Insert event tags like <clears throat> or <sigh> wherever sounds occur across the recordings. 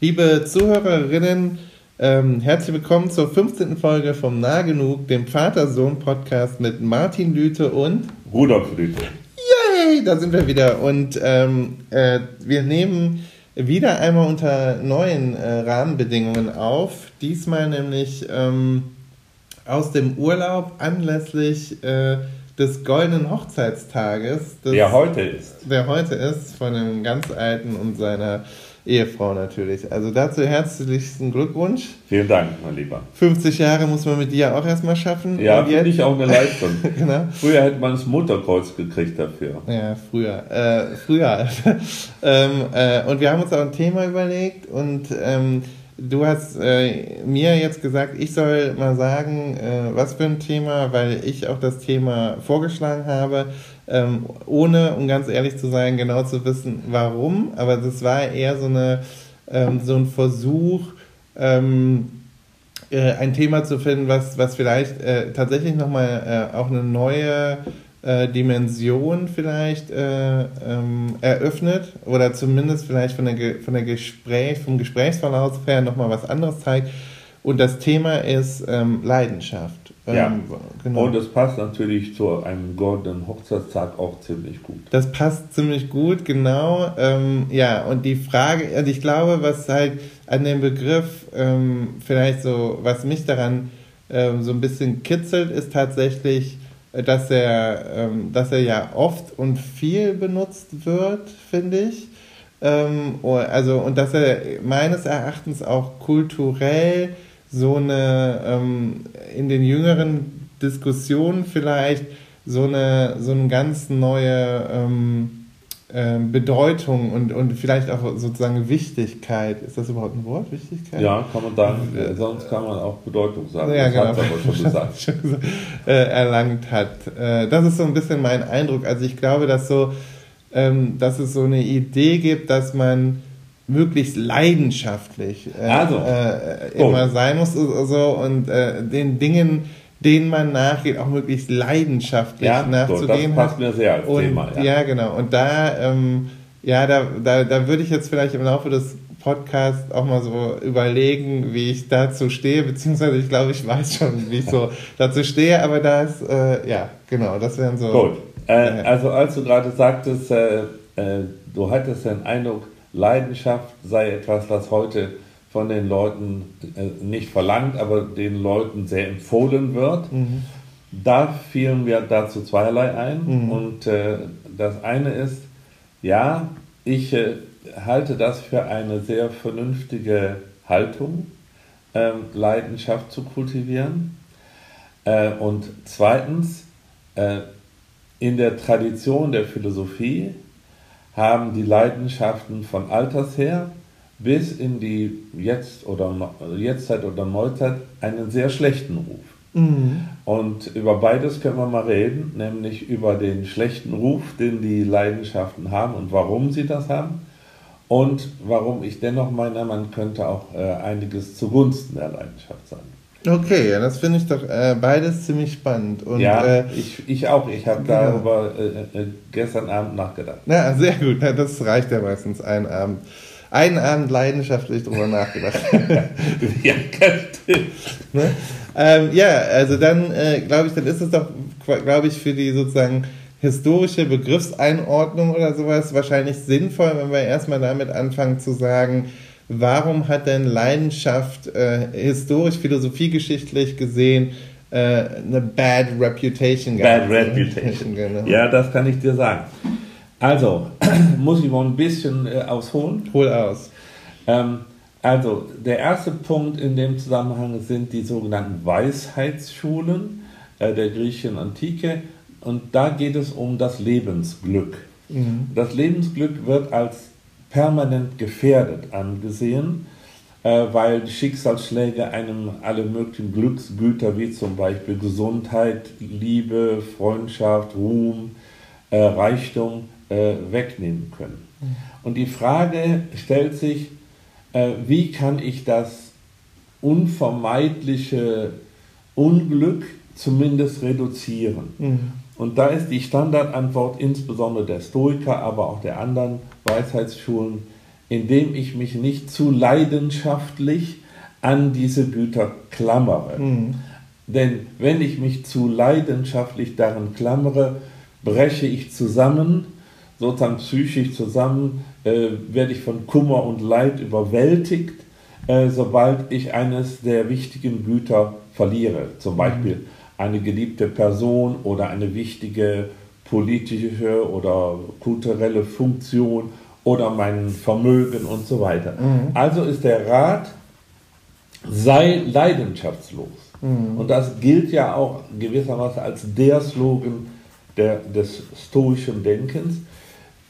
Liebe Zuhörerinnen, ähm, herzlich willkommen zur 15. Folge vom Nah genug, dem Vater-Sohn-Podcast mit Martin Lüte und Rudolf Lüte. Yay, da sind wir wieder. Und ähm, äh, wir nehmen wieder einmal unter neuen äh, Rahmenbedingungen auf. Diesmal nämlich ähm, aus dem Urlaub anlässlich äh, des goldenen Hochzeitstages. Des, der heute ist. Der heute ist, von dem ganz Alten und seiner Ehefrau natürlich. Also dazu herzlichsten Glückwunsch. Vielen Dank, mein Lieber. 50 Jahre muss man mit dir auch erstmal schaffen. Ja, finde ich auch eine Leistung. <laughs> genau. Früher hätte man das Mutterkreuz gekriegt dafür. Ja, früher. Äh, früher. <laughs> ähm, äh, und wir haben uns auch ein Thema überlegt und ähm, du hast äh, mir jetzt gesagt, ich soll mal sagen, äh, was für ein Thema, weil ich auch das Thema vorgeschlagen habe ähm, ohne, um ganz ehrlich zu sein, genau zu wissen, warum. Aber das war eher so, eine, ähm, so ein Versuch, ähm, äh, ein Thema zu finden, was, was vielleicht äh, tatsächlich nochmal äh, auch eine neue äh, Dimension vielleicht äh, ähm, eröffnet oder zumindest vielleicht von der, von der Gespräch, vom Gesprächsverlauf her nochmal was anderes zeigt. Und das Thema ist ähm, Leidenschaft. Ja, ähm, genau. und das passt natürlich zu einem goldenen Hochzeitstag auch ziemlich gut. Das passt ziemlich gut, genau. Ähm, ja, und die Frage, also ich glaube, was halt an dem Begriff ähm, vielleicht so, was mich daran ähm, so ein bisschen kitzelt, ist tatsächlich, dass er, ähm, dass er ja oft und viel benutzt wird, finde ich. Ähm, also, und dass er meines Erachtens auch kulturell so eine ähm, in den jüngeren Diskussionen vielleicht so eine so eine ganz neue ähm, äh, Bedeutung und, und vielleicht auch sozusagen Wichtigkeit. Ist das überhaupt ein Wort? Wichtigkeit? Ja, kann man sagen. Äh, sonst kann man auch Bedeutung sagen. Ja, das genau. hat aber schon <laughs> gesagt. schon gesagt äh, erlangt hat. Äh, das ist so ein bisschen mein Eindruck. Also ich glaube, dass so, ähm, dass es so eine Idee gibt, dass man möglichst leidenschaftlich äh, also, äh, immer oh. sein muss so, und äh, den Dingen, denen man nachgeht, auch möglichst leidenschaftlich ja, nachzugehen. So, das passt mir sehr als und, Thema. Ja. ja, genau. Und da, ähm, ja, da, da, da würde ich jetzt vielleicht im Laufe des Podcasts auch mal so überlegen, wie ich dazu stehe, beziehungsweise ich glaube, ich weiß schon, wie ich so <laughs> dazu stehe, aber da ist, äh, ja, genau, das wären so. Gut. Äh, also als du gerade sagtest, äh, äh, du hattest den Eindruck, Leidenschaft sei etwas, was heute von den Leuten äh, nicht verlangt, aber den Leuten sehr empfohlen wird. Mhm. Da fielen mir dazu zweierlei ein. Mhm. Und äh, das eine ist, ja, ich äh, halte das für eine sehr vernünftige Haltung, äh, Leidenschaft zu kultivieren. Äh, und zweitens, äh, in der Tradition der Philosophie haben die Leidenschaften von Alters her bis in die Jetzt- oder Jetztzeit oder Neuzeit einen sehr schlechten Ruf. Mhm. Und über beides können wir mal reden, nämlich über den schlechten Ruf, den die Leidenschaften haben und warum sie das haben. Und warum ich dennoch meine, man könnte auch äh, einiges zugunsten der Leidenschaft sagen. Okay, ja, das finde ich doch äh, beides ziemlich spannend. Und, ja, äh, ich, ich auch. Ich habe genau. darüber äh, äh, gestern Abend nachgedacht. Ja, sehr gut. Ja, das reicht ja meistens einen Abend. Einen Abend leidenschaftlich darüber nachgedacht. <laughs> ja, ne? ähm, ja, also dann äh, glaube ich, dann ist es doch, glaube ich, für die sozusagen historische Begriffseinordnung oder sowas wahrscheinlich sinnvoll, wenn wir erstmal damit anfangen zu sagen, warum hat denn Leidenschaft äh, historisch, philosophiegeschichtlich gesehen äh, eine bad reputation gehabt? Bad reputation, <laughs> genau. Ja, das kann ich dir sagen. Also, <clears throat> muss ich mal ein bisschen äh, ausholen? Hol aus. Ähm, also, der erste Punkt in dem Zusammenhang sind die sogenannten Weisheitsschulen äh, der griechischen Antike. Und da geht es um das Lebensglück. Mhm. Das Lebensglück wird als permanent gefährdet angesehen, äh, weil die Schicksalsschläge einem alle möglichen Glücksgüter wie zum Beispiel Gesundheit, Liebe, Freundschaft, Ruhm, äh, Reichtum äh, wegnehmen können. Mhm. Und die Frage stellt sich, wie kann ich das unvermeidliche Unglück zumindest reduzieren? Mhm. Und da ist die Standardantwort insbesondere der Stoiker, aber auch der anderen Weisheitsschulen, indem ich mich nicht zu leidenschaftlich an diese Güter klammere. Mhm. Denn wenn ich mich zu leidenschaftlich daran klammere, breche ich zusammen, sozusagen psychisch zusammen, äh, werde ich von Kummer und Leid überwältigt, äh, sobald ich eines der wichtigen Güter verliere. Zum mhm. Beispiel eine geliebte Person oder eine wichtige politische oder kulturelle Funktion oder mein Vermögen und so weiter. Mhm. Also ist der Rat, sei leidenschaftslos. Mhm. Und das gilt ja auch gewissermaßen als der Slogan der, des stoischen Denkens.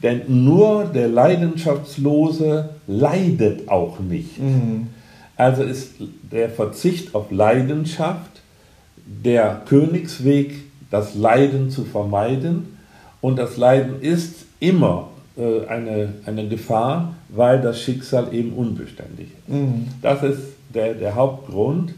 Denn nur der Leidenschaftslose leidet auch nicht. Mhm. Also ist der Verzicht auf Leidenschaft der Königsweg, das Leiden zu vermeiden. Und das Leiden ist immer äh, eine, eine Gefahr, weil das Schicksal eben unbeständig ist. Mhm. Das ist der, der Hauptgrund,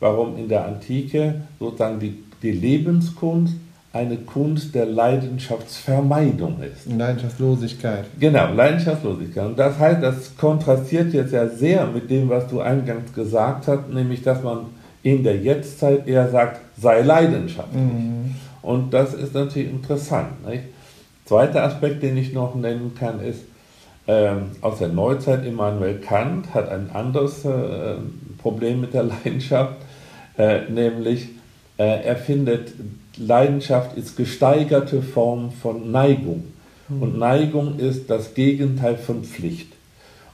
warum in der Antike sozusagen die, die Lebenskunst eine Kunst der Leidenschaftsvermeidung ist. Leidenschaftslosigkeit. Genau, Leidenschaftslosigkeit. Und das heißt, das kontrastiert jetzt ja sehr mit dem, was du eingangs gesagt hast, nämlich, dass man in der Jetztzeit eher sagt, sei leidenschaftlich. Mhm. Und das ist natürlich interessant. Nicht? Zweiter Aspekt, den ich noch nennen kann, ist, ähm, aus der Neuzeit Immanuel Kant hat ein anderes äh, Problem mit der Leidenschaft, äh, nämlich äh, er findet, Leidenschaft ist gesteigerte Form von Neigung. Mhm. Und Neigung ist das Gegenteil von Pflicht.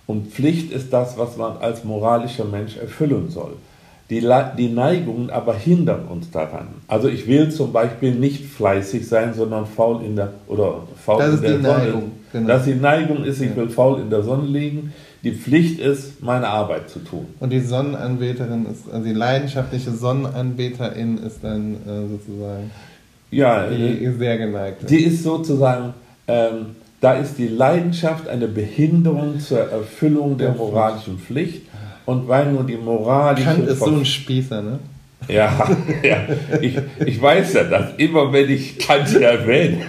Und Pflicht ist das, was man als moralischer Mensch erfüllen soll. Die, die Neigungen aber hindern uns daran. Also ich will zum Beispiel nicht fleißig sein, sondern faul in der oder faul das in der Sonne. Neigung, genau. Dass die Neigung ist, ich will faul in der Sonne liegen. Die Pflicht ist, meine Arbeit zu tun. Und die Sonnenanbeterin ist, also die leidenschaftliche Sonnenanbeterin ist dann äh, sozusagen ja, die äh, sehr geneigt. Die ist sozusagen, ähm, da ist die Leidenschaft eine Behinderung zur Erfüllung der moralischen Pflicht und weil nur die moralische. Kant ist so ein Spießer, ne? Ja, <laughs> ja. Ich, ich weiß ja, dass immer wenn ich Kant erwähne,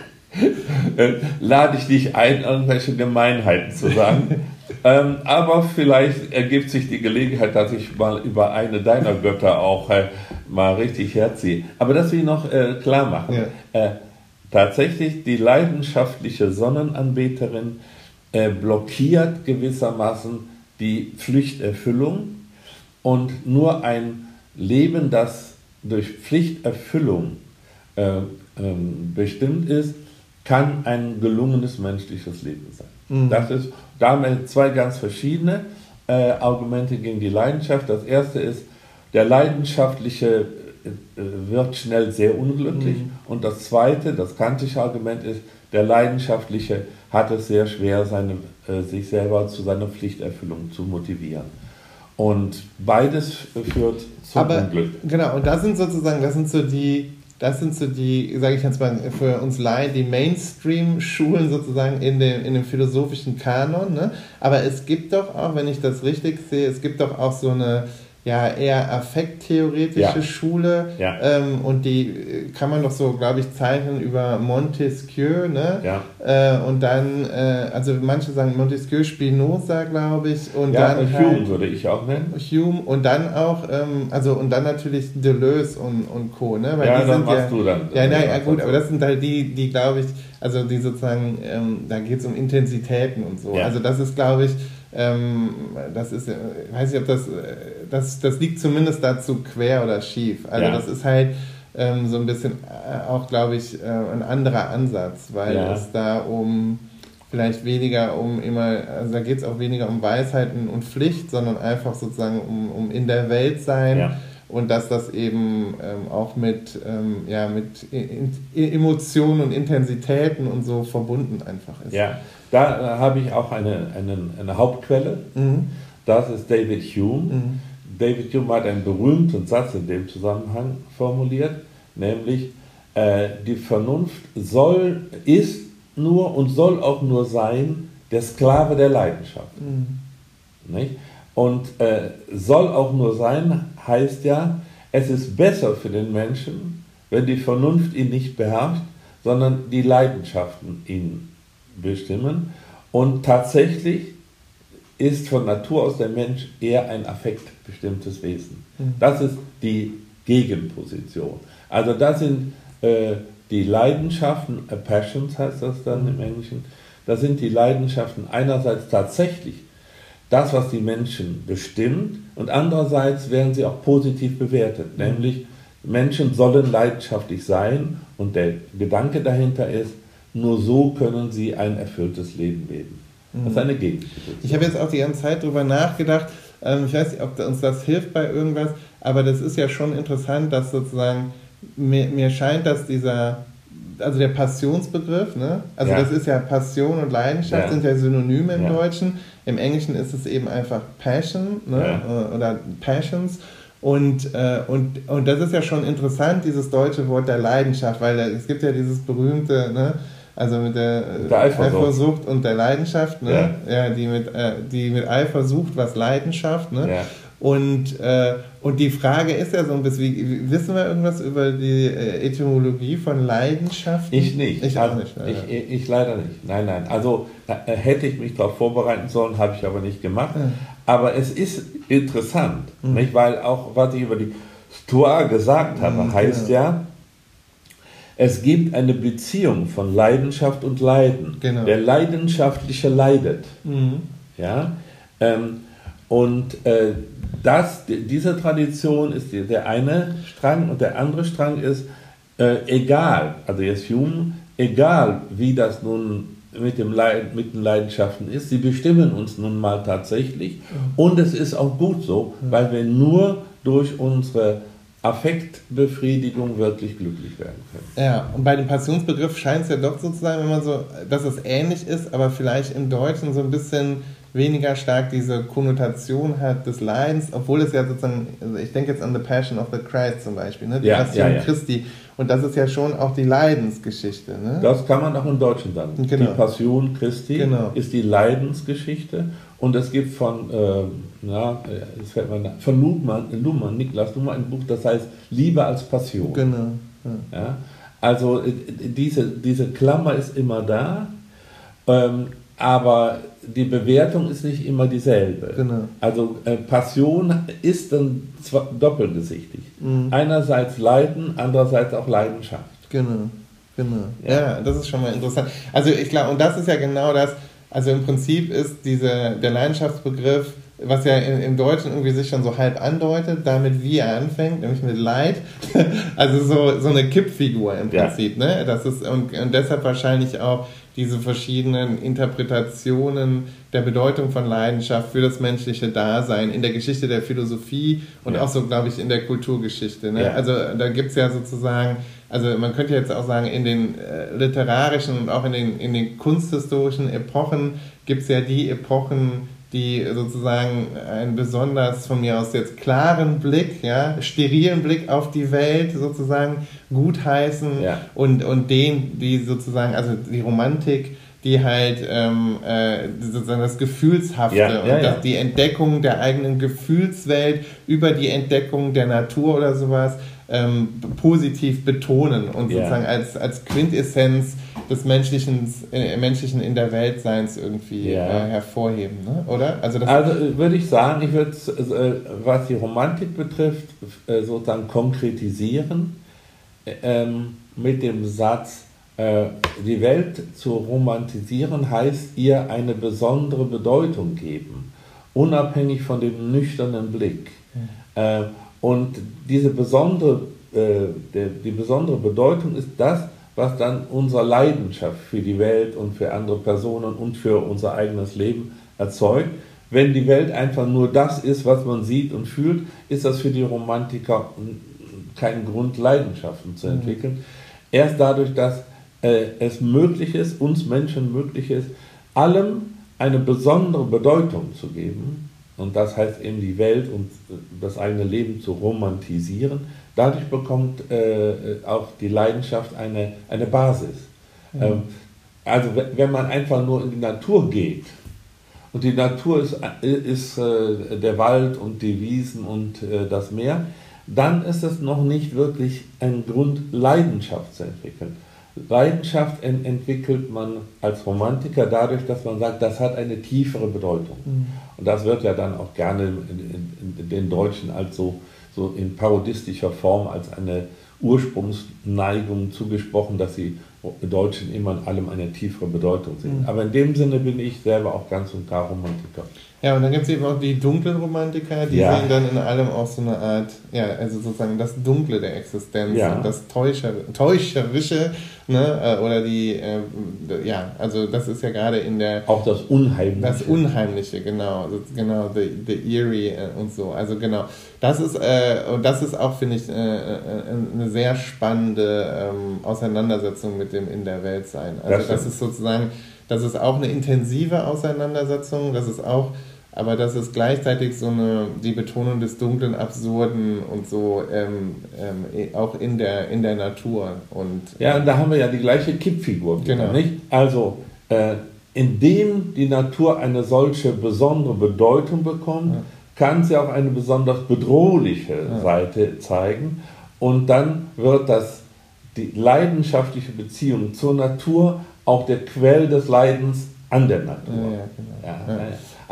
äh, lade ich dich ein, irgendwelche Gemeinheiten zu sagen. <laughs> ähm, aber vielleicht ergibt sich die Gelegenheit, dass ich mal über eine deiner Götter auch äh, mal richtig herziehe. Aber das will ich noch äh, klar machen. Ja. Äh, tatsächlich, die leidenschaftliche Sonnenanbeterin äh, blockiert gewissermaßen die Pflichterfüllung und nur ein Leben, das durch Pflichterfüllung äh, ähm, bestimmt ist, kann ein gelungenes menschliches Leben sein. Mhm. Das ist, da haben wir zwei ganz verschiedene äh, Argumente gegen die Leidenschaft. Das erste ist, der Leidenschaftliche äh, wird schnell sehr unglücklich. Mhm. Und das zweite, das kantische Argument ist, der Leidenschaftliche hat es sehr schwer, seine, äh, sich selber zu seiner Pflichterfüllung zu motivieren. Und beides führt zum Aber, Unglück. Genau, und das sind sozusagen, das sind so die, das sind so die, sage ich jetzt mal für uns Laien, die Mainstream-Schulen sozusagen in dem, in dem philosophischen Kanon. Ne? Aber es gibt doch auch, wenn ich das richtig sehe, es gibt doch auch so eine ja eher affekttheoretische ja. Schule ja. Ähm, und die äh, kann man doch so, glaube ich, zeichnen über Montesquieu, ne? Ja. Äh, und dann, äh, also manche sagen Montesquieu, Spinoza, glaube ich, und ja, dann und Hume halt, würde ich auch nennen. Hume und dann auch, ähm, also und dann natürlich Deleuze und, und Co. Ne? Weil ja, die sind ja, du dann. Ja, nein, ja, gut, aber das sind halt die, die glaube ich, also die sozusagen, ähm, da geht es um Intensitäten und so. Also das ist, glaube ich, das ist, ich weiß nicht, ob das, das, das liegt zumindest dazu quer oder schief. Also ja. das ist halt ähm, so ein bisschen äh, auch, glaube ich, äh, ein anderer Ansatz, weil ja. es da um vielleicht weniger um immer, also da geht es auch weniger um Weisheiten und Pflicht, sondern einfach sozusagen um, um in der Welt sein. Ja und dass das eben ähm, auch mit, ähm, ja, mit Emotionen und Intensitäten und so verbunden einfach ist. Ja, da äh, habe ich auch eine, eine, eine Hauptquelle. Mhm. Das ist David Hume. Mhm. David Hume hat einen berühmten Satz in dem Zusammenhang formuliert, nämlich äh, die Vernunft soll, ist nur und soll auch nur sein der Sklave der Leidenschaft. Mhm. Nicht? Und äh, soll auch nur sein, heißt ja, es ist besser für den Menschen, wenn die Vernunft ihn nicht beherrscht, sondern die Leidenschaften ihn bestimmen. Und tatsächlich ist von Natur aus der Mensch eher ein affektbestimmtes Wesen. Mhm. Das ist die Gegenposition. Also das sind äh, die Leidenschaften, äh, Passions heißt das dann im Englischen, das sind die Leidenschaften einerseits tatsächlich das, was die Menschen bestimmt und andererseits werden sie auch positiv bewertet, mhm. nämlich Menschen sollen leidenschaftlich sein und der Gedanke dahinter ist, nur so können sie ein erfülltes Leben leben. Das ist eine Gegenposition. Ich habe jetzt auch die ganze Zeit darüber nachgedacht, ähm, ich weiß nicht, ob uns das hilft bei irgendwas, aber das ist ja schon interessant, dass sozusagen, mir, mir scheint, dass dieser, also der Passionsbegriff, ne? also ja. das ist ja Passion und Leidenschaft, ja. sind ja Synonyme im ja. Deutschen. Im Englischen ist es eben einfach Passion ne? oder Passions. Und, äh, und, und das ist ja schon interessant, dieses deutsche Wort der Leidenschaft, weil es gibt ja dieses berühmte, ne, also mit der, der Eifersucht. Eifersucht. und der Leidenschaft, ne? Ja. ja die, mit, äh, die mit Eifersucht, was Leidenschaft, ne? Ja. Und, äh, und die Frage ist ja so ein bisschen, wie, wissen wir irgendwas über die äh, Etymologie von Leidenschaft? Ich nicht. Ich auch nicht. Leider. Ich, ich, leider nicht. Nein, nein. Also äh, hätte ich mich darauf vorbereiten sollen, habe ich aber nicht gemacht. Ja. Aber es ist interessant, mhm. nicht? weil auch, was ich über die Stoa gesagt habe, mhm, heißt genau. ja, es gibt eine Beziehung von Leidenschaft und Leiden. Genau. Der Leidenschaftliche leidet. Mhm. Ja? Ähm, und äh, das, diese Tradition ist der eine Strang und der andere Strang ist, äh, egal, also jetzt Hume, egal wie das nun mit, dem Leid, mit den Leidenschaften ist, sie bestimmen uns nun mal tatsächlich. Mhm. Und es ist auch gut so, mhm. weil wir nur durch unsere Affektbefriedigung wirklich glücklich werden können. Ja, und bei dem Passionsbegriff scheint es ja doch so zu sein, wenn man so, dass es ähnlich ist, aber vielleicht im Deutschen so ein bisschen weniger stark diese Konnotation hat des Leidens, obwohl es ja sozusagen, also ich denke jetzt an The Passion of the Christ zum Beispiel, ne? die ja, Passion ja, ja. Christi, und das ist ja schon auch die Leidensgeschichte. Ne? Das kann man auch im Deutschen sagen. Genau. Die Passion Christi genau. ist die Leidensgeschichte und es gibt von, äh, na, das fällt mir nach, von Luhmann, Luhmann, Niklas Luhmann ein Buch, das heißt Liebe als Passion. Genau. Ja. ja? Also äh, diese, diese Klammer ist immer da, ähm, aber die Bewertung ist nicht immer dieselbe. Genau. Also äh, Passion ist dann doppelgesichtig. Mhm. Einerseits Leiden, andererseits auch Leidenschaft. Genau. Genau. Ja. ja, das ist schon mal interessant. Also ich glaube, und das ist ja genau das, also im Prinzip ist diese, der Leidenschaftsbegriff, was ja in, im Deutschen irgendwie sich schon so halb andeutet, damit wie er anfängt, nämlich mit Leid. <laughs> also so, so eine Kippfigur im Prinzip. Ja. Ne? Das ist, und, und deshalb wahrscheinlich auch diese verschiedenen Interpretationen der Bedeutung von Leidenschaft für das menschliche Dasein in der Geschichte der Philosophie und ja. auch so, glaube ich, in der Kulturgeschichte. Ne? Ja. Also da gibt es ja sozusagen also man könnte jetzt auch sagen, in den äh, literarischen und auch in den, in den kunsthistorischen Epochen gibt es ja die Epochen, die sozusagen einen besonders von mir aus jetzt klaren Blick, ja, sterilen Blick auf die Welt sozusagen gutheißen ja. und, und den, die sozusagen, also die Romantik, die halt ähm, äh, sozusagen das Gefühlshafte ja, ja, und das, die Entdeckung der eigenen Gefühlswelt über die Entdeckung der Natur oder sowas ähm, positiv betonen und sozusagen als, als Quintessenz des menschlichen, äh, menschlichen in der Weltseins irgendwie yeah. äh, hervorheben, ne? oder? Also, also äh, würde ich sagen, ich würde äh, was die Romantik betrifft, äh, sozusagen konkretisieren ähm, mit dem Satz, äh, die Welt zu romantisieren heißt ihr eine besondere Bedeutung geben, unabhängig von dem nüchternen Blick. Mhm. Und diese besondere, äh, der, die besondere Bedeutung ist das, was dann unsere Leidenschaft für die Welt und für andere Personen und für unser eigenes Leben erzeugt. Wenn die Welt einfach nur das ist, was man sieht und fühlt, ist das für die Romantiker kein Grund, Leidenschaften zu mhm. entwickeln. Mhm. Erst dadurch, dass äh, es möglich ist, uns Menschen möglich ist, allem eine besondere Bedeutung zu geben, und das heißt eben die Welt und das eigene Leben zu romantisieren. Dadurch bekommt äh, auch die Leidenschaft eine, eine Basis. Mhm. Ähm, also wenn man einfach nur in die Natur geht und die Natur ist, ist äh, der Wald und die Wiesen und äh, das Meer, dann ist es noch nicht wirklich ein Grund, Leidenschaft zu entwickeln. Leidenschaft ent entwickelt man als Romantiker dadurch, dass man sagt, das hat eine tiefere Bedeutung. Mhm. Und das wird ja dann auch gerne in, in, in den Deutschen als so, so in parodistischer Form als eine Ursprungsneigung zugesprochen, dass sie Deutschen immer in allem eine tiefere Bedeutung sehen. Mhm. Aber in dem Sinne bin ich selber auch ganz und gar Romantiker. Ja, und dann gibt es eben auch die dunklen Romantiker, die ja. sehen dann in allem auch so eine Art, ja, also sozusagen das Dunkle der Existenz ja. und das Täuscher, Täuscherische, ne, äh, oder die, äh, ja, also das ist ja gerade in der... Auch das Unheimliche. Das Unheimliche, genau, genau, the, the Eerie äh, und so, also genau. Das ist, äh, und das ist auch, finde ich, äh, eine sehr spannende ähm, Auseinandersetzung mit dem In der Welt sein. Also das, das ist sozusagen, das ist auch eine intensive Auseinandersetzung, das ist auch aber das ist gleichzeitig so eine, die Betonung des Dunklen, Absurden und so ähm, ähm, auch in der, in der Natur. Und, ja, und da haben wir ja die gleiche Kippfigur. Genau. Nicht? Also, äh, indem die Natur eine solche besondere Bedeutung bekommt, ja. kann sie auch eine besonders bedrohliche ja. Seite zeigen. Und dann wird das, die leidenschaftliche Beziehung zur Natur auch der Quell des Leidens an der Natur. Ja, genau.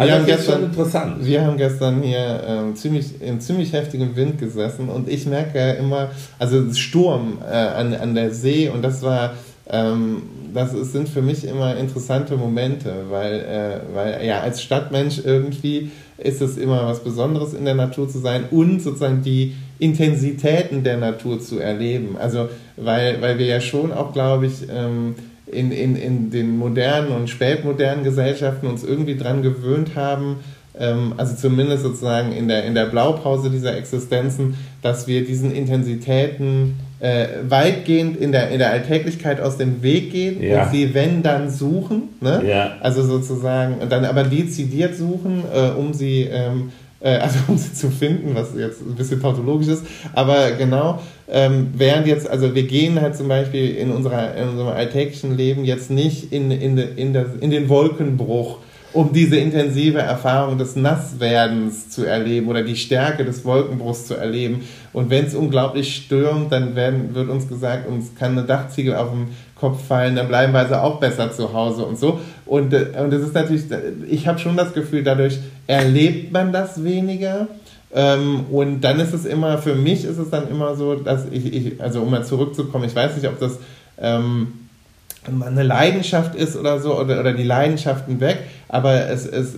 Also wir haben gestern, interessant. Wir haben gestern hier ähm, ziemlich, in ziemlich heftigem Wind gesessen und ich merke immer, also Sturm äh, an, an der See und das war, ähm, das ist, sind für mich immer interessante Momente, weil, äh, weil ja als Stadtmensch irgendwie ist es immer was Besonderes in der Natur zu sein und sozusagen die Intensitäten der Natur zu erleben. Also weil, weil wir ja schon auch, glaube ich, ähm, in, in, in den modernen und spätmodernen Gesellschaften uns irgendwie dran gewöhnt haben, ähm, also zumindest sozusagen in der, in der Blaupause dieser Existenzen, dass wir diesen Intensitäten äh, weitgehend in der, in der Alltäglichkeit aus dem Weg gehen ja. und sie, wenn dann, suchen. Ne? Ja. Also sozusagen, dann aber dezidiert suchen, äh, um sie ähm, äh, also um sie zu finden, was jetzt ein bisschen tautologisch ist, aber genau, ähm, während jetzt, also wir gehen halt zum Beispiel in, unserer, in unserem alltäglichen Leben jetzt nicht in, in, in, das, in den Wolkenbruch, um diese intensive Erfahrung des Nasswerdens zu erleben oder die Stärke des Wolkenbruchs zu erleben. Und wenn es unglaublich stürmt, dann werden, wird uns gesagt, uns kann eine Dachziegel auf dem Kopf fallen, dann bleiben wir also auch besser zu Hause und so. Und, äh, und ist natürlich, ich habe schon das Gefühl, dadurch erlebt man das weniger. Ähm, und dann ist es immer, für mich ist es dann immer so, dass ich, ich also um mal zurückzukommen, ich weiß nicht, ob das ähm, eine Leidenschaft ist oder so, oder, oder die Leidenschaften weg, aber es, es,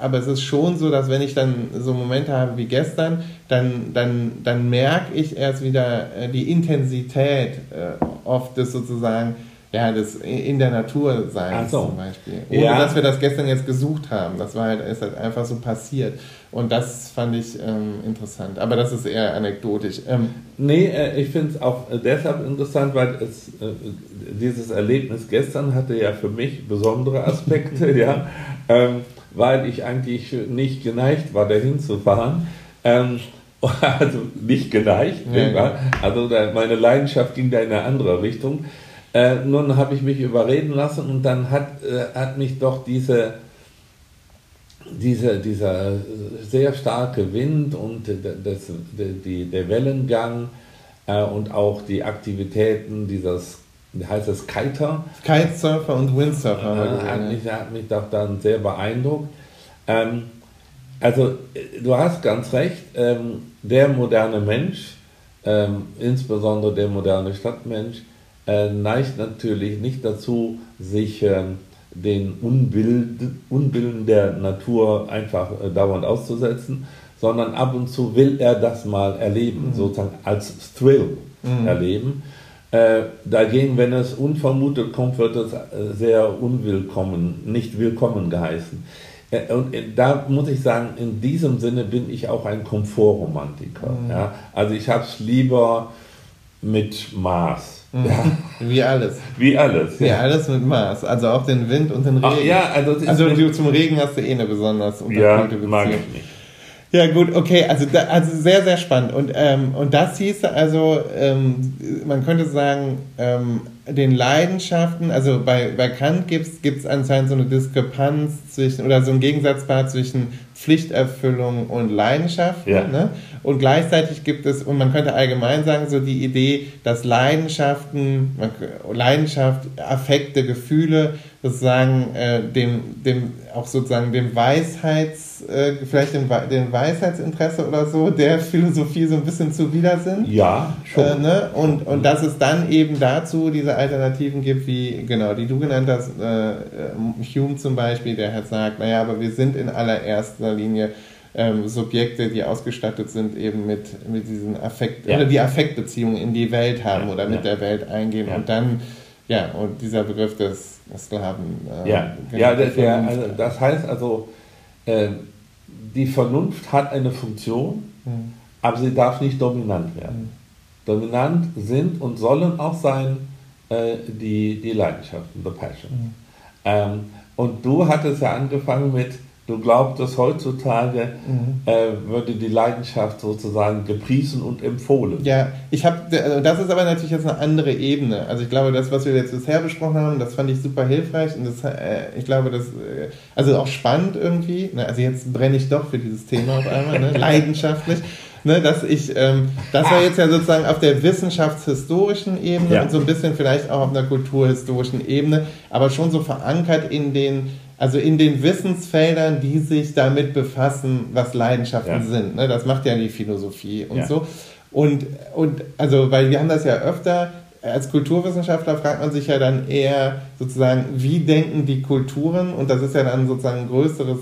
aber es ist schon so, dass wenn ich dann so Momente habe wie gestern, dann, dann, dann merke ich erst wieder äh, die Intensität äh, oft des sozusagen, ja, das in der Natur sein so. zum Beispiel. Ohne ja. dass wir das gestern jetzt gesucht haben. Das war halt, ist halt einfach so passiert. Und das fand ich ähm, interessant. Aber das ist eher anekdotisch. Ähm, nee, äh, ich finde es auch deshalb interessant, weil es, äh, dieses Erlebnis gestern hatte ja für mich besondere Aspekte, <laughs> ja, ähm, weil ich eigentlich nicht geneigt war, dahin zu fahren. Ähm, <laughs> also nicht geneigt, ja, ja. also meine Leidenschaft ging da in eine andere Richtung. Äh, nun habe ich mich überreden lassen und dann hat, äh, hat mich doch diese, diese, dieser sehr starke Wind und das, die, der Wellengang äh, und auch die Aktivitäten dieses, wie heißt das, Kiter? Kitesurfer und Windsurfer. Äh, hat, mich, hat mich doch dann sehr beeindruckt. Ähm, also du hast ganz recht, ähm, der moderne Mensch, ähm, insbesondere der moderne Stadtmensch, äh, neigt natürlich nicht dazu, sich äh, den Unbild, Unbilden der Natur einfach äh, dauernd auszusetzen, sondern ab und zu will er das mal erleben, mhm. sozusagen als Thrill mhm. erleben. Äh, dagegen, wenn es unvermutet kommt, wird es äh, sehr unwillkommen, nicht willkommen geheißen. Äh, und da muss ich sagen, in diesem Sinne bin ich auch ein Komfortromantiker. Mhm. Ja? Also ich habe es lieber mit Maß. Mhm. Ja. Wie alles. Wie alles. Wie ja. alles mit Maß. Also auch den Wind und den Regen. Ach, ja, also, also du, zum Regen hast du eh eine besonders ja, Beziehung. mag ich nicht. Ja gut, okay, also, da, also sehr, sehr spannend. Und, ähm, und das hieß also, ähm, man könnte sagen, ähm, den Leidenschaften, also bei, bei Kant gibt es anscheinend so eine Diskrepanz zwischen, oder so ein Gegensatzpaar zwischen, Pflichterfüllung und Leidenschaft. Ja. Ne? Und gleichzeitig gibt es, und man könnte allgemein sagen, so die Idee, dass Leidenschaften, Leidenschaft, Affekte, Gefühle sozusagen äh, dem, dem, auch sozusagen dem Weisheits, äh, vielleicht dem, dem Weisheitsinteresse oder so, der Philosophie so ein bisschen zuwider sind. Ja, schon. Äh, ne? und, und dass es dann eben dazu diese Alternativen gibt, wie, genau, die du genannt hast, äh, Hume zum Beispiel, der hat sagt, naja, aber wir sind in allererster Linie ähm, Subjekte, die ausgestattet sind eben mit, mit diesen Affekt, ja. oder die Affektbeziehungen in die Welt haben ja, oder mit ja. der Welt eingehen und dann, ja, und dieser Begriff des Sklaven. Äh, ja, ja der, der, also das heißt also, äh, die Vernunft hat eine Funktion, mhm. aber sie darf nicht dominant werden. Mhm. Dominant sind und sollen auch sein äh, die, die Leidenschaften, the passion. Mhm. Ähm, und du hattest ja angefangen mit, du glaubst, heutzutage mhm. äh, würde die Leidenschaft sozusagen gepriesen und empfohlen. Ja, ich habe, also das ist aber natürlich jetzt eine andere Ebene. Also ich glaube, das, was wir jetzt bisher besprochen haben, das fand ich super hilfreich und das, äh, ich glaube, das, äh, also auch spannend irgendwie. Ne? Also jetzt brenne ich doch für dieses Thema auf einmal, ne? <laughs> leidenschaftlich. Ne, dass ich, ähm, das war jetzt ja sozusagen auf der wissenschaftshistorischen Ebene ja. und so ein bisschen vielleicht auch auf einer kulturhistorischen Ebene, aber schon so verankert in den also in den Wissensfeldern, die sich damit befassen, was Leidenschaften ja. sind. Ne? Das macht ja die Philosophie und ja. so. Und, und also, weil wir haben das ja öfter, als Kulturwissenschaftler fragt man sich ja dann eher sozusagen, wie denken die Kulturen? Und das ist ja dann sozusagen ein größeres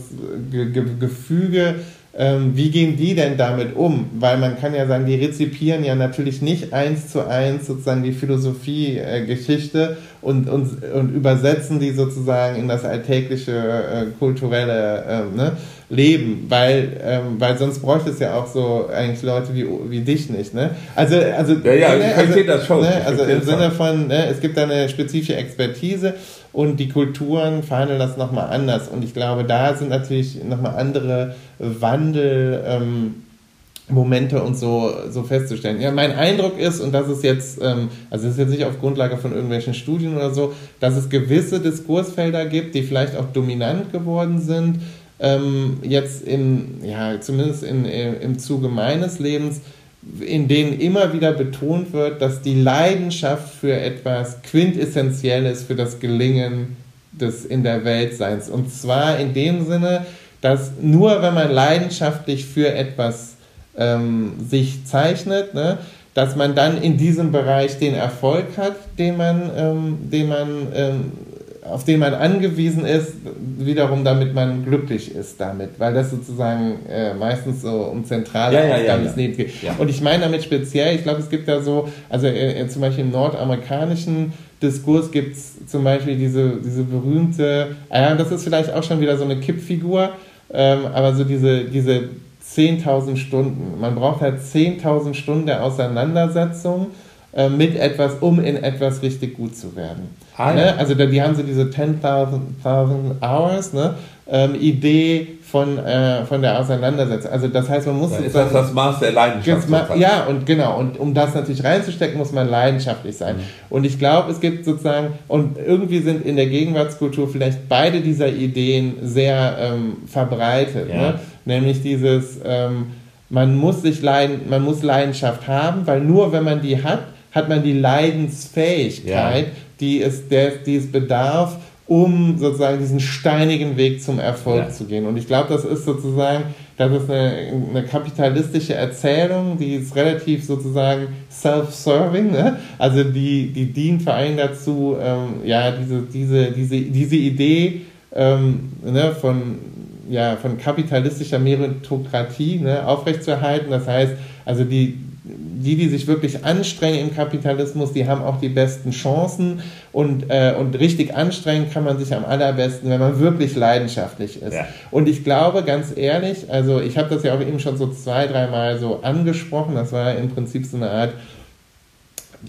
Ge Ge Gefüge ähm, wie gehen die denn damit um? Weil man kann ja sagen, die rezipieren ja natürlich nicht eins zu eins sozusagen die Philosophie-Geschichte äh, und, und, und übersetzen die sozusagen in das alltägliche äh, kulturelle äh, ne, Leben, weil, ähm, weil sonst bräuchte es ja auch so eigentlich Leute wie, wie dich nicht. Ne? Also, also, ja, ja, ne, ich also, das schon. Ne, also im Sinne von, ne, es gibt da eine spezifische Expertise und die Kulturen verhandeln das nochmal anders. Und ich glaube, da sind natürlich nochmal andere Wandel. Ähm, Momente und so, so festzustellen. Ja, mein Eindruck ist, und das ist jetzt, ähm, also das ist jetzt nicht auf Grundlage von irgendwelchen Studien oder so, dass es gewisse Diskursfelder gibt, die vielleicht auch dominant geworden sind, ähm, jetzt in, ja, zumindest in, im Zuge meines Lebens, in denen immer wieder betont wird, dass die Leidenschaft für etwas Quintessentielles für das Gelingen des in der Welt Seins. Und zwar in dem Sinne, dass nur wenn man leidenschaftlich für etwas ähm, sich zeichnet, ne, dass man dann in diesem Bereich den Erfolg hat, den man, ähm, den man ähm, auf den man angewiesen ist, wiederum damit man glücklich ist damit, weil das sozusagen äh, meistens so um zentrale ja, Aufgaben des Lebens geht. Und ich meine damit speziell, ich glaube, es gibt da so, also äh, äh zum Beispiel im nordamerikanischen Diskurs gibt es zum Beispiel diese, diese berühmte, ja, das ist vielleicht auch schon wieder so eine Kippfigur, ähm, aber so diese, diese 10.000 Stunden, man braucht halt 10.000 Stunden der Auseinandersetzung äh, mit etwas, um in etwas richtig gut zu werden. Ah, ne? Also die haben so diese 10.000 Hours, ne? Ähm, Idee von, äh, von der Auseinandersetzung. Also das heißt, man muss... Dann ist das das Maß der Leidenschaft. Ja, und genau. Und um das natürlich reinzustecken, muss man leidenschaftlich sein. Mhm. Und ich glaube, es gibt sozusagen, und irgendwie sind in der Gegenwartskultur vielleicht beide dieser Ideen sehr ähm, verbreitet. Ja. Ne? Nämlich dieses, ähm, man muss sich leiden, man muss Leidenschaft haben, weil nur wenn man die hat, hat man die Leidensfähigkeit, ja. die, es, der, die es bedarf, um sozusagen diesen steinigen Weg zum Erfolg ja. zu gehen. Und ich glaube, das ist sozusagen, das ist eine, eine kapitalistische Erzählung, die ist relativ sozusagen self-serving, ne? also die, die dient vor allem dazu, ähm, ja, diese, diese, diese, diese Idee ähm, ne, von, ja, von kapitalistischer Meritokratie ne, aufrechtzuerhalten. Das heißt, also die, die, die sich wirklich anstrengen im Kapitalismus, die haben auch die besten Chancen und, äh, und richtig anstrengen kann man sich am allerbesten, wenn man wirklich leidenschaftlich ist. Ja. Und ich glaube, ganz ehrlich, also ich habe das ja auch eben schon so zwei, dreimal so angesprochen, das war im Prinzip so eine Art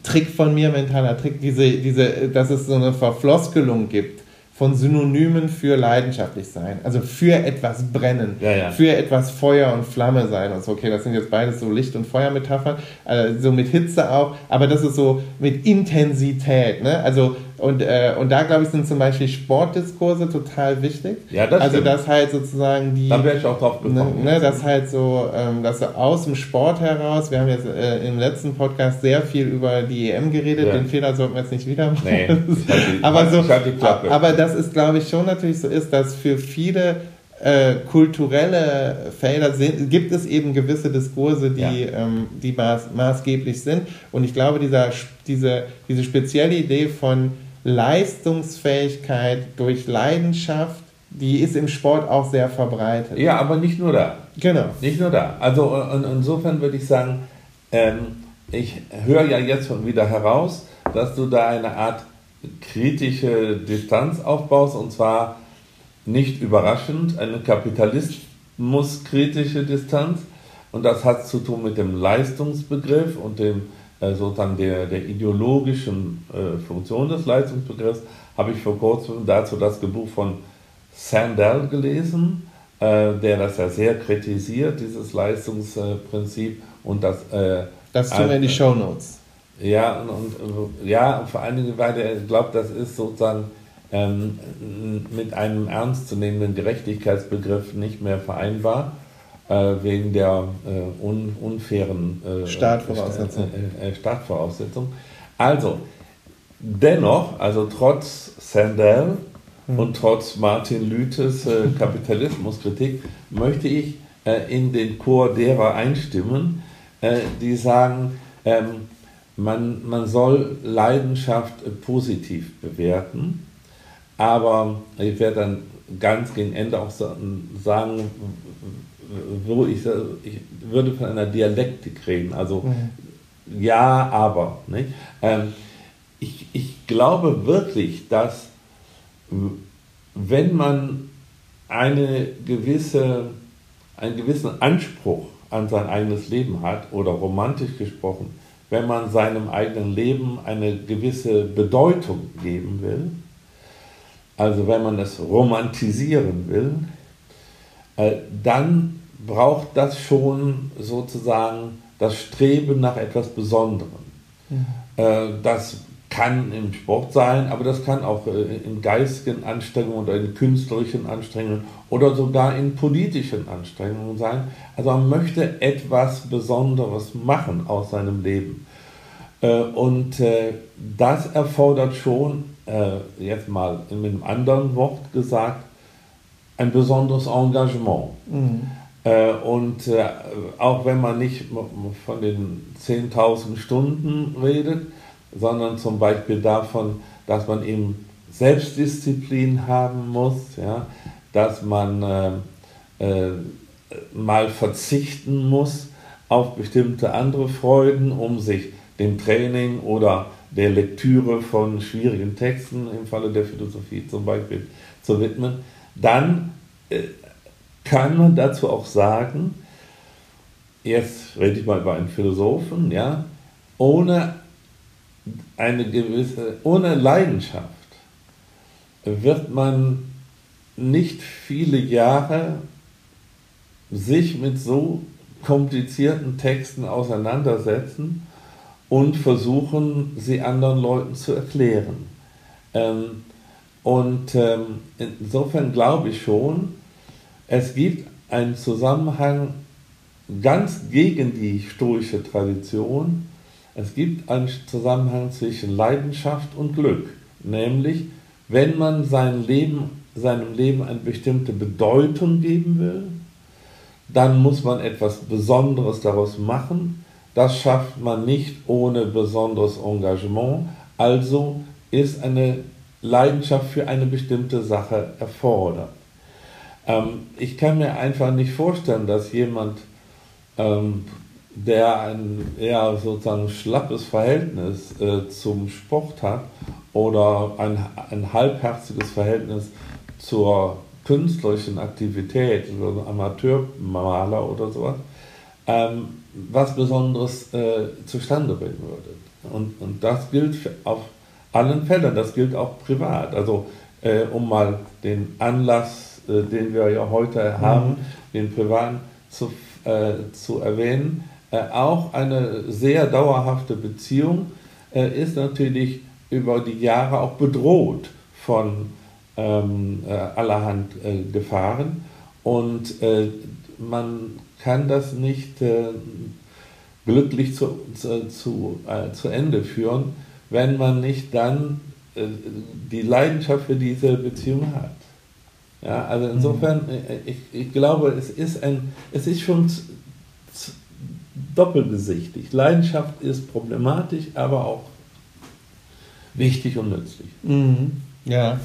Trick von mir, mentaler Trick, diese, diese, dass es so eine Verfloskelung gibt von Synonymen für leidenschaftlich sein, also für etwas brennen, ja, ja. für etwas Feuer und Flamme sein und so. Okay, das sind jetzt beides so Licht- und Feuermetaphern, also so mit Hitze auch, aber das ist so mit Intensität, ne? Also und, äh, und da glaube ich, sind zum Beispiel Sportdiskurse total wichtig. Ja, das Also, stimmt. dass halt sozusagen die. Da wäre ich auch drauf Ne, gekommen. ne, dass halt so, ähm, dass so aus dem Sport heraus, wir haben jetzt äh, im letzten Podcast sehr viel über die EM geredet, Ja. den Fehler sollten wir jetzt nicht wieder machen. Nee, <laughs> die- aber so, aber das ist, glaube ich, schon natürlich so ist, dass für viele äh, kulturelle Felder sind, gibt es eben gewisse Diskurse, die, Ja. ähm, die maß, maßgeblich sind. Und ich glaube, dieser, diese, diese spezielle Idee von Leistungsfähigkeit durch Leidenschaft, die ist im Sport auch sehr verbreitet. Ja, aber nicht nur da. Genau. Nicht nur da. Also und, insofern würde ich sagen, ähm, ich höre ja jetzt schon wieder heraus, dass du da eine Art kritische Distanz aufbaust und zwar nicht überraschend eine kapitalismuskritische Distanz und das hat zu tun mit dem Leistungsbegriff und dem sozusagen der, der ideologischen äh, Funktion des Leistungsbegriffs habe ich vor kurzem dazu das Buch von Sandel gelesen, äh, der das ja sehr kritisiert, dieses Leistungsprinzip und das äh, Das tun wir in die als- Shownotes. ja, und, ja, vor allen Dingen, weil er glaubt, das ist sozusagen ähm, mit einem ernstzunehmenden Gerechtigkeitsbegriff nicht mehr vereinbar, äh, wegen der äh, un, unfairen äh, Startvoraussetzung. Äh, äh, Startvoraussetzung. Also, dennoch, also trotz Sandel und trotz Martin Lüthes äh, <laughs> Kapitalismuskritik, möchte ich äh, in den Chor derer einstimmen, äh, die sagen, ähm, man, man soll Leidenschaft äh, positiv bewerten, aber ich werde dann ganz gegen Ende auch sa- sagen, wo ich, ich würde von einer Dialektik reden, also ja, aber. Nicht? Ähm, ich, ich glaube wirklich, dass wenn man eine gewisse, einen gewissen Anspruch an sein eigenes Leben hat, oder romantisch gesprochen, wenn man seinem eigenen Leben eine gewisse Bedeutung geben will, also wenn man es romantisieren will, äh, dann braucht das schon sozusagen das Streben nach etwas Besonderem. Äh, Das kann im Sport sein, aber das kann auch äh, in geistigen Anstrengungen oder in künstlerischen Anstrengungen oder sogar in politischen Anstrengungen sein. Also man möchte etwas Besonderes machen aus seinem Leben. Äh, Und das erfordert schon, jetzt mal mit einem anderen Wort gesagt, ein besonderes Engagement. Äh, Und äh, auch wenn man nicht von den 10.000 Stunden redet, sondern zum Beispiel davon, dass man eben Selbstdisziplin haben muss, ja, dass man äh, äh, mal verzichten muss auf bestimmte andere Freuden, um sich dem Training oder der Lektüre von schwierigen Texten im Falle der Philosophie zum Beispiel zu widmen, dann äh, kann man dazu auch sagen, jetzt rede ich mal über einen Philosophen, ja, ohne eine gewisse, ohne Leidenschaft wird man nicht viele Jahre sich mit so komplizierten Texten auseinandersetzen und versuchen, sie anderen Leuten zu erklären. Ähm, und ähm, insofern glaube ich schon, es gibt einen Zusammenhang ganz gegen die stoische Tradition. Es gibt einen Zusammenhang zwischen Leidenschaft und Glück, nämlich wenn man sein Leben, seinem Leben eine bestimmte Bedeutung geben will, dann muss man etwas Besonderes daraus machen. Das schafft man nicht ohne besonderes Engagement. Also ist eine Leidenschaft für eine bestimmte Sache erfordert. Ähm, ich kann mir einfach nicht vorstellen, dass jemand, ähm, der ein eher sozusagen schlappes Verhältnis äh, zum Sport hat oder ein, ein halbherziges Verhältnis zur künstlerischen Aktivität, so ein Amateurmaler oder sowas, ähm, was Besonderes äh, zustande bringen würde. Und, und das gilt auf allen Fällen, das gilt auch privat. Also äh, um mal den Anlass, den wir ja heute haben, den privaten zu, äh, zu erwähnen, äh, auch eine sehr dauerhafte Beziehung äh, ist natürlich über die Jahre auch bedroht von ähm, äh, allerhand äh, Gefahren. Und äh, man kann das nicht äh, glücklich zu, zu, zu, äh, zu Ende führen, wenn man nicht dann äh, die Leidenschaft für diese Beziehung hat. Ja, also insofern, mhm. ich, ich glaube, es ist, ein, es ist schon doppelgesichtig. Leidenschaft ist problematisch, aber auch wichtig und nützlich. Mhm. Ja.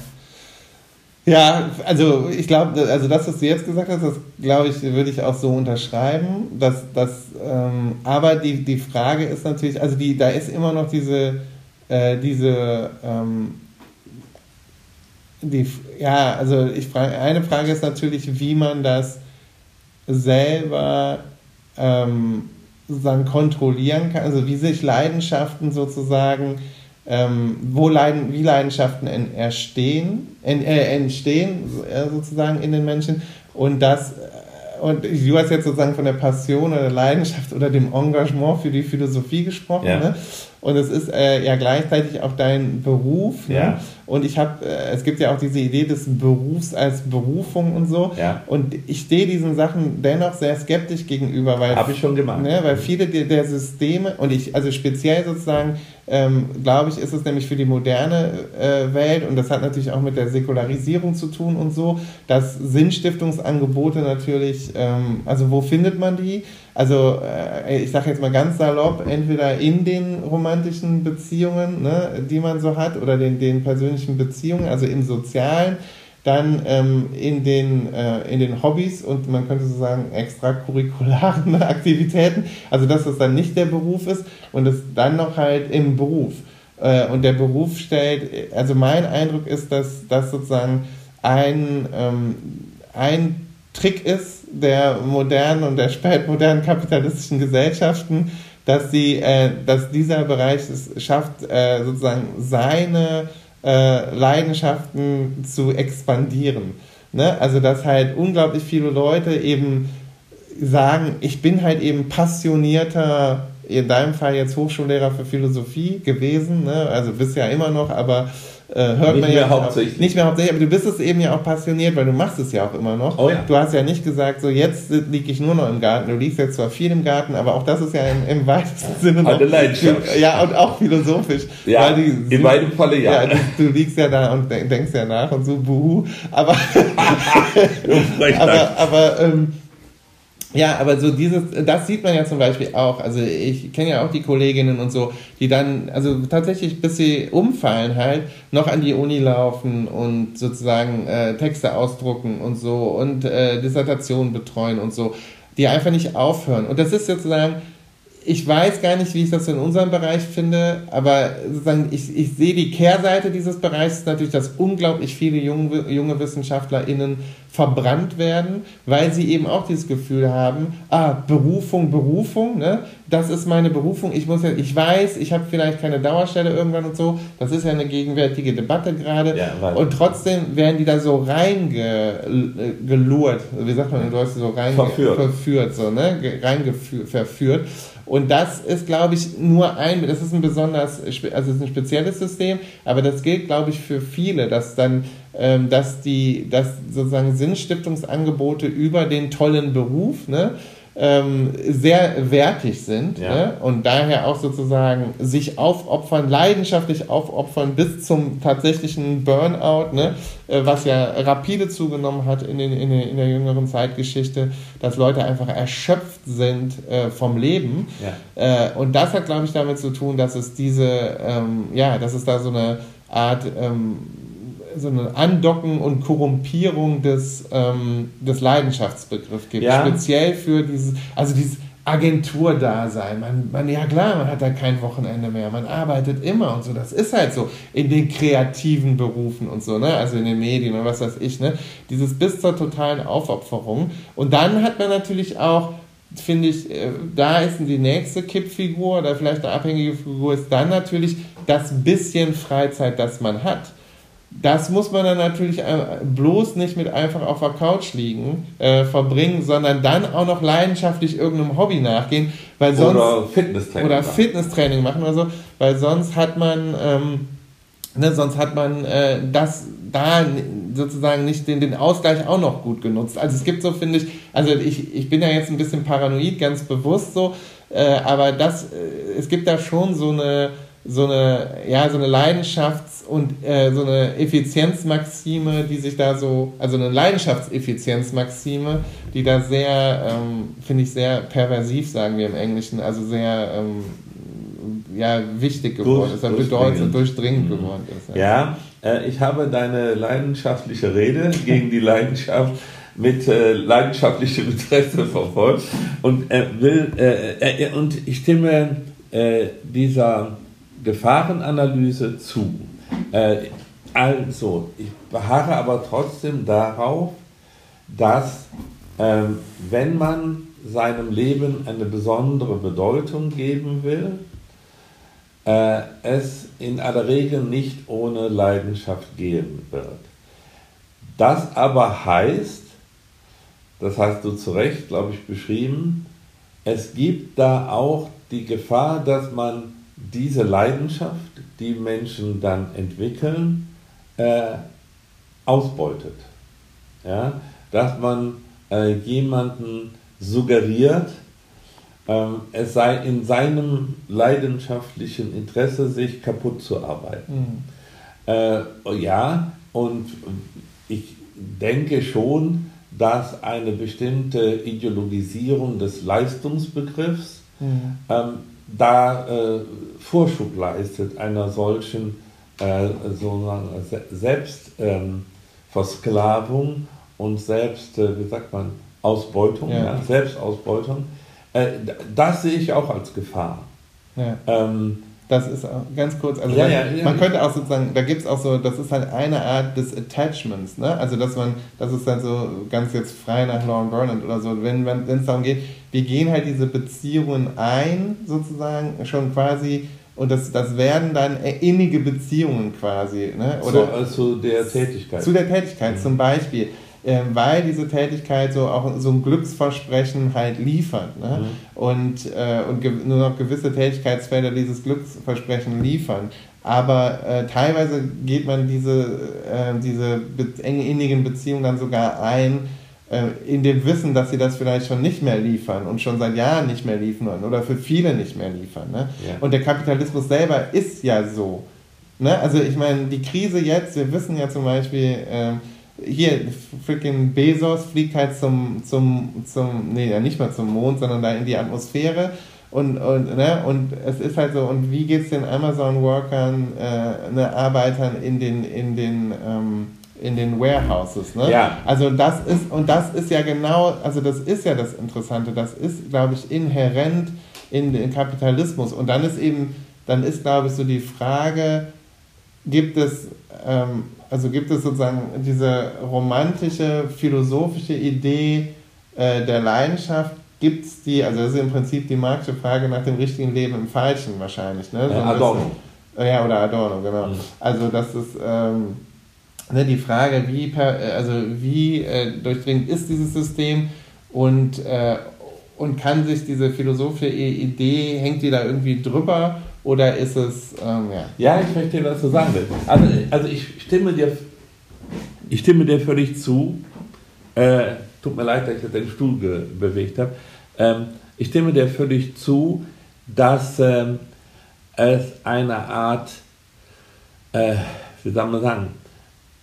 Ja, also ich glaube, also das, was du jetzt gesagt hast, das glaube ich, würde ich auch so unterschreiben. Dass, dass, ähm, aber die, die Frage ist natürlich, also die, da ist immer noch diese, äh, diese ähm, die, ja, also ich frage, eine Frage ist natürlich, wie man das selber ähm, sozusagen kontrollieren kann, also wie sich Leidenschaften sozusagen, ähm, wo Leiden, wie Leidenschaften en, erstehen, en, äh, entstehen äh, sozusagen in den Menschen und das äh, und du hast jetzt sozusagen von der Passion oder der Leidenschaft oder dem Engagement für die Philosophie gesprochen. Ja. Ne? Und es ist äh, ja gleichzeitig auch dein Beruf. Ne? Ja. Und ich habe, äh, es gibt ja auch diese Idee des Berufs als Berufung und so. Ja. Und ich stehe diesen Sachen dennoch sehr skeptisch gegenüber, weil. Habe ich schon gemacht. Ne, weil viele der, Systeme, und ich, also speziell sozusagen, ähm, glaube ich, ist es nämlich für die moderne äh, Welt, und das hat natürlich auch mit der Säkularisierung zu tun und so, dass Sinnstiftungsangebote natürlich, ähm, also wo findet man die? Also äh, ich sage jetzt mal ganz salopp, entweder in den romantischen Beziehungen, ne, die man so hat, oder den, den persönlichen Beziehungen, also im sozialen, dann ähm, in, den, äh, in den Hobbys und man könnte so sagen extracurricularen <laughs> Aktivitäten, also dass das dann nicht der Beruf ist und es dann noch halt im Beruf. Äh, und der Beruf stellt, also mein Eindruck ist, dass das sozusagen ein, ähm, ein Trick ist der modernen und der spätmodernen kapitalistischen Gesellschaften, dass, sie, äh, dass dieser Bereich es schafft, äh, sozusagen seine äh, Leidenschaften zu expandieren. Ne? Also dass halt unglaublich viele Leute eben sagen, ich bin halt eben passionierter, in deinem Fall jetzt Hochschullehrer für Philosophie gewesen, ne? also bist ja immer noch, aber äh, hört nicht man ja hauptsächlich. Nicht mehr hauptsächlich, aber du bist es eben ja auch passioniert, weil du machst es ja auch immer noch. Oh ja. Du hast ja nicht gesagt, so jetzt liege ich nur noch im Garten. Du liegst jetzt zwar viel im Garten, aber auch das ist ja im, im weitesten Sinne noch. Eine Leidenschaft. Ja, und auch philosophisch. Ja, die, in beidem Falle ja. ja du, du, liegst ja da und denkst ja nach und so, buhu. Aber, <laughs> <laughs> aber, aber ähm, ja, aber so dieses, das sieht man ja zum Beispiel auch. Also ich kenne ja auch die Kolleginnen und so, die dann, also tatsächlich, bis sie umfallen halt, noch an die Uni laufen und sozusagen äh, Texte ausdrucken und so und äh, Dissertationen betreuen und so, die einfach nicht aufhören. Und das ist sozusagen, ich weiß gar nicht, wie ich das in unserem Bereich finde, aber sozusagen ich, ich sehe die Kehrseite dieses Bereichs. Natürlich, dass unglaublich viele junge, junge WissenschaftlerInnen verbrannt werden, weil sie eben auch dieses Gefühl haben, ah, Berufung, Berufung, ne? das ist meine Berufung, ich muss ja, ich weiß, ich habe vielleicht keine Dauerstelle irgendwann und so, das ist ja eine gegenwärtige Debatte gerade. Ja, und trotzdem werden die da so reingelurt, wie sagt man in Deutsch, so rein verführt, verführt so, ne? reingeführt, verführt und das ist, glaube ich, nur ein, das ist ein besonders, also es ist ein spezielles System, aber das gilt, glaube ich, für viele, dass dann, ähm, dass die, dass sozusagen Sinnstiftungsangebote über den tollen Beruf, ne, ähm, sehr wertig sind ja. ne? und daher auch sozusagen sich aufopfern, leidenschaftlich aufopfern bis zum tatsächlichen Burnout, ne? Äh, was ja rapide zugenommen hat in, den, in, den, in der jüngeren Zeitgeschichte, dass Leute einfach erschöpft sind äh, vom Leben. Ja. Äh, und das hat, glaube ich, damit zu tun, dass es diese, ähm, ja, dass es da so eine Art ähm, so eine Andocken und Korrumpierung des, ähm, des Leidenschaftsbegriffs gibt. Ja. Speziell für dieses, also dieses Agenturdasein. Man, man, ja klar, man hat da kein Wochenende mehr, man arbeitet immer und so. Das ist halt so in den kreativen Berufen und so, ne? Also in den Medien und was weiß ich, ne? Dieses bis zur totalen Aufopferung. Und dann hat man natürlich auch finde ich, äh, da ist die nächste Kippfigur oder vielleicht eine abhängige Figur, ist dann natürlich das bisschen Freizeit, das man hat das muss man dann natürlich äh, bloß nicht mit einfach auf der Couch liegen äh, verbringen, sondern dann auch noch leidenschaftlich irgendeinem Hobby nachgehen, weil sonst oder Fitnesstraining oder machen. Fitnesstraining machen oder so, weil sonst hat man ähm, ne, sonst hat man äh, das da sozusagen nicht den, den Ausgleich auch noch gut genutzt. Also es gibt so, finde ich, also ich, ich bin ja jetzt ein bisschen paranoid, ganz bewusst so, äh, aber das, äh, es gibt da schon so eine, so eine, ja, so eine Leidenschafts- und äh, so eine Effizienzmaxime, die sich da so, also eine Leidenschaftseffizienzmaxime, die da sehr, ähm, finde ich, sehr perversiv, sagen wir im Englischen, also sehr ähm, ja, wichtig geworden ist, bedeutend durchdringend mhm. geworden ist. Ja, ja äh, ich habe deine leidenschaftliche Rede <laughs> gegen die Leidenschaft mit äh, leidenschaftlichem Interesse <laughs> verfolgt und äh, will äh, äh, und ich stimme äh, dieser Gefahrenanalyse zu. Äh, also, ich beharre aber trotzdem darauf, dass ähm, wenn man seinem Leben eine besondere Bedeutung geben will, äh, es in aller Regel nicht ohne Leidenschaft gehen wird. Das aber heißt, das hast du zu Recht, glaube ich, beschrieben, es gibt da auch die Gefahr, dass man diese Leidenschaft, die Menschen dann entwickeln, äh, ausbeutet. Ja? Dass man äh, jemanden suggeriert, äh, es sei in seinem leidenschaftlichen Interesse, sich kaputt zu arbeiten. Mhm. ja, und ich denke schon, dass eine bestimmte Ideologisierung des Leistungsbegriffs mhm. ähm, da äh, Vorschub leistet einer solchen äh, Selbstversklavung ähm, und Selbst, äh, wie sagt man, Ausbeutung, ja. Ja, Selbstausbeutung. Äh, das sehe ich auch als Gefahr. Ja. Ähm, das ist ganz kurz, also ja, ja, ja, man könnte auch sozusagen, da gibt es auch so, das ist halt eine Art des Attachments, ne? Also dass man, das ist dann so ganz jetzt frei nach Lauren Burnett oder so, wenn es darum geht, wir gehen halt diese Beziehungen ein, sozusagen, schon quasi, und das, das werden dann innige Beziehungen quasi, ne? Oder zu, zu der Tätigkeit. Zu der Tätigkeit, mhm. zum Beispiel weil diese Tätigkeit so auch so ein Glücksversprechen halt liefert. Ne? Mhm. Und, äh, und nur noch gewisse Tätigkeitsfelder dieses Glücksversprechen liefern. Aber äh, teilweise geht man diese, äh, diese engen innigen Beziehungen dann sogar ein, äh, in dem Wissen, dass sie das vielleicht schon nicht mehr liefern und schon seit Jahren nicht mehr liefern oder für viele nicht mehr liefern. Ne? Ja. Und der Kapitalismus selber ist ja so. Ne? Also ich meine, die Krise jetzt, wir wissen ja zum Beispiel, ähm, hier, freaking Bezos fliegt halt zum, zum, zum, nee, ja nicht mal zum Mond, sondern da in die Atmosphäre. Und, und, ne, und es ist halt so, und wie geht es den Amazon-Workern, äh, ne, Arbeitern in den, in den, ähm, in den Warehouses, ne? Ja. Also das ist, und das ist ja genau, also das ist ja das Interessante, das ist, glaube ich, inhärent in den Kapitalismus. Und dann ist eben, dann ist, glaube ich, so die Frage, gibt es, ähm, also gibt es sozusagen diese romantische, philosophische Idee äh, der Leidenschaft, gibt es die, also das ist im Prinzip die marxische Frage nach dem richtigen Leben im Falschen wahrscheinlich. Ne? So Adorno. Bisschen, ja, oder Adorno, genau. Mhm. Also das ist ähm, ne, die Frage, wie, per, also wie äh, durchdringend ist dieses System und, äh, und kann sich diese philosophische Idee, hängt die da irgendwie drüber oder ist es, ähm, ja. Ja, ich verstehe, was du sagen willst. Also, also ich, stimme dir, ich stimme dir völlig zu. Äh, tut mir leid, dass ich den Stuhl bewegt habe. Ähm, ich stimme dir völlig zu, dass ähm, es eine Art, äh, wie soll man sagen,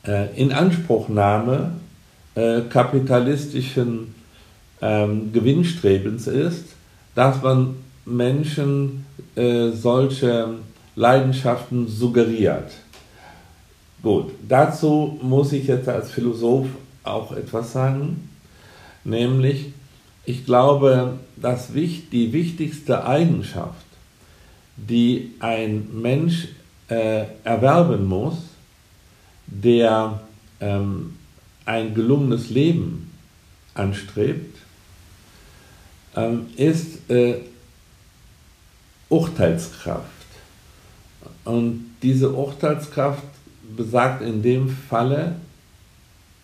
äh, Inanspruchnahme äh, kapitalistischen ähm, Gewinnstrebens ist, dass man Menschen äh, solche Leidenschaften suggeriert. Gut, dazu muss ich jetzt als Philosoph auch etwas sagen, nämlich ich glaube, dass die wichtigste Eigenschaft, die ein Mensch äh, erwerben muss, der ähm, ein gelungenes Leben anstrebt, ähm, ist äh, Urteilskraft. Und diese Urteilskraft besagt in dem Falle,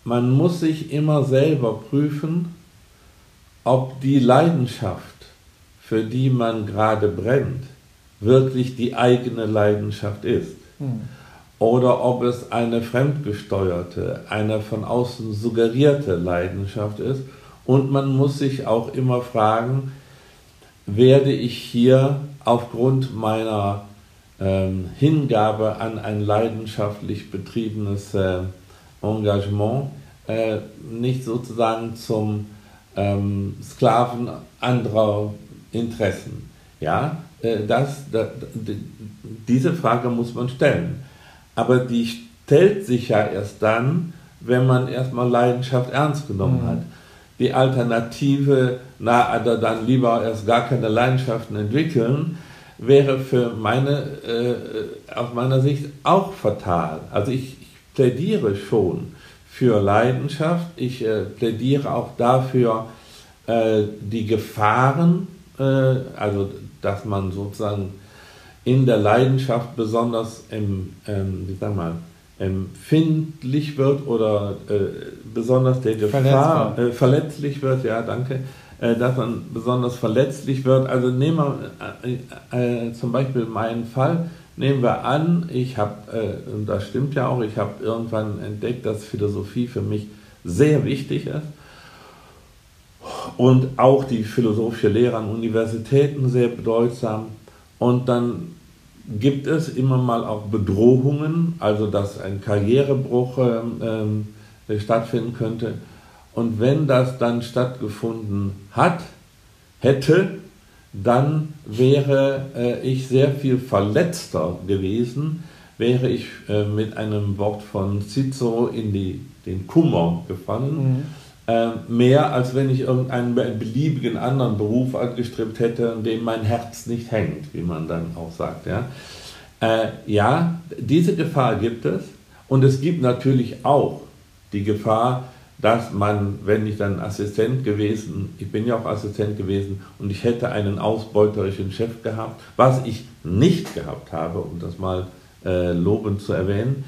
man muss sich immer selber prüfen, ob die Leidenschaft, für die man gerade brennt, wirklich die eigene Leidenschaft ist. Hm. oder ob es eine fremdgesteuerte, eine von außen suggerierte Leidenschaft ist. Und man muss sich auch immer fragen, werde ich hier aufgrund meiner ähm, Hingabe an ein leidenschaftlich betriebenes äh, Engagement äh, nicht sozusagen zum ähm, Sklaven anderer Interessen. Ja, äh, das, das, diese Frage muss man stellen. Aber die stellt sich ja erst dann, wenn man erstmal Leidenschaft ernst genommen mhm. hat. Die Alternative, na, also dann lieber erst gar keine Leidenschaften entwickeln, wäre für meine, äh, aus meiner Sicht auch fatal. Also ich, ich plädiere schon für Leidenschaft, ich äh, plädiere auch dafür, äh, die Gefahren, äh, also dass man sozusagen in der Leidenschaft besonders im, ähm, wie sagen wir, empfindlich wird oder äh, besonders der Gefahr verletzlich, äh, verletzlich wird, ja, danke, dass man besonders verletzlich wird. Also nehmen wir äh, äh, zum Beispiel meinen Fall, nehmen wir an, ich habe, äh, und das stimmt ja auch, ich habe irgendwann entdeckt, dass Philosophie für mich sehr wichtig ist und auch die philosophische Lehre an Universitäten sehr bedeutsam. Und dann gibt es immer mal auch Bedrohungen, also dass ein Karrierebruch ähm, äh, stattfinden könnte. Und wenn das dann stattgefunden hat, hätte, dann wäre äh, ich sehr viel verletzter gewesen, wäre ich äh, mit einem Wort von Cicero in die, den Kummer gefallen. Mhm äh, mehr, als wenn ich irgendeinen beliebigen anderen Beruf angestrebt hätte, in dem mein Herz nicht hängt, wie man dann auch sagt. Ja, äh, ja diese Gefahr gibt es. Und es gibt natürlich auch die Gefahr, dass man, wenn ich dann Assistent gewesen, ich bin ja auch Assistent gewesen und ich hätte einen ausbeuterischen Chef gehabt, was ich nicht gehabt habe, um das mal äh, lobend zu erwähnen,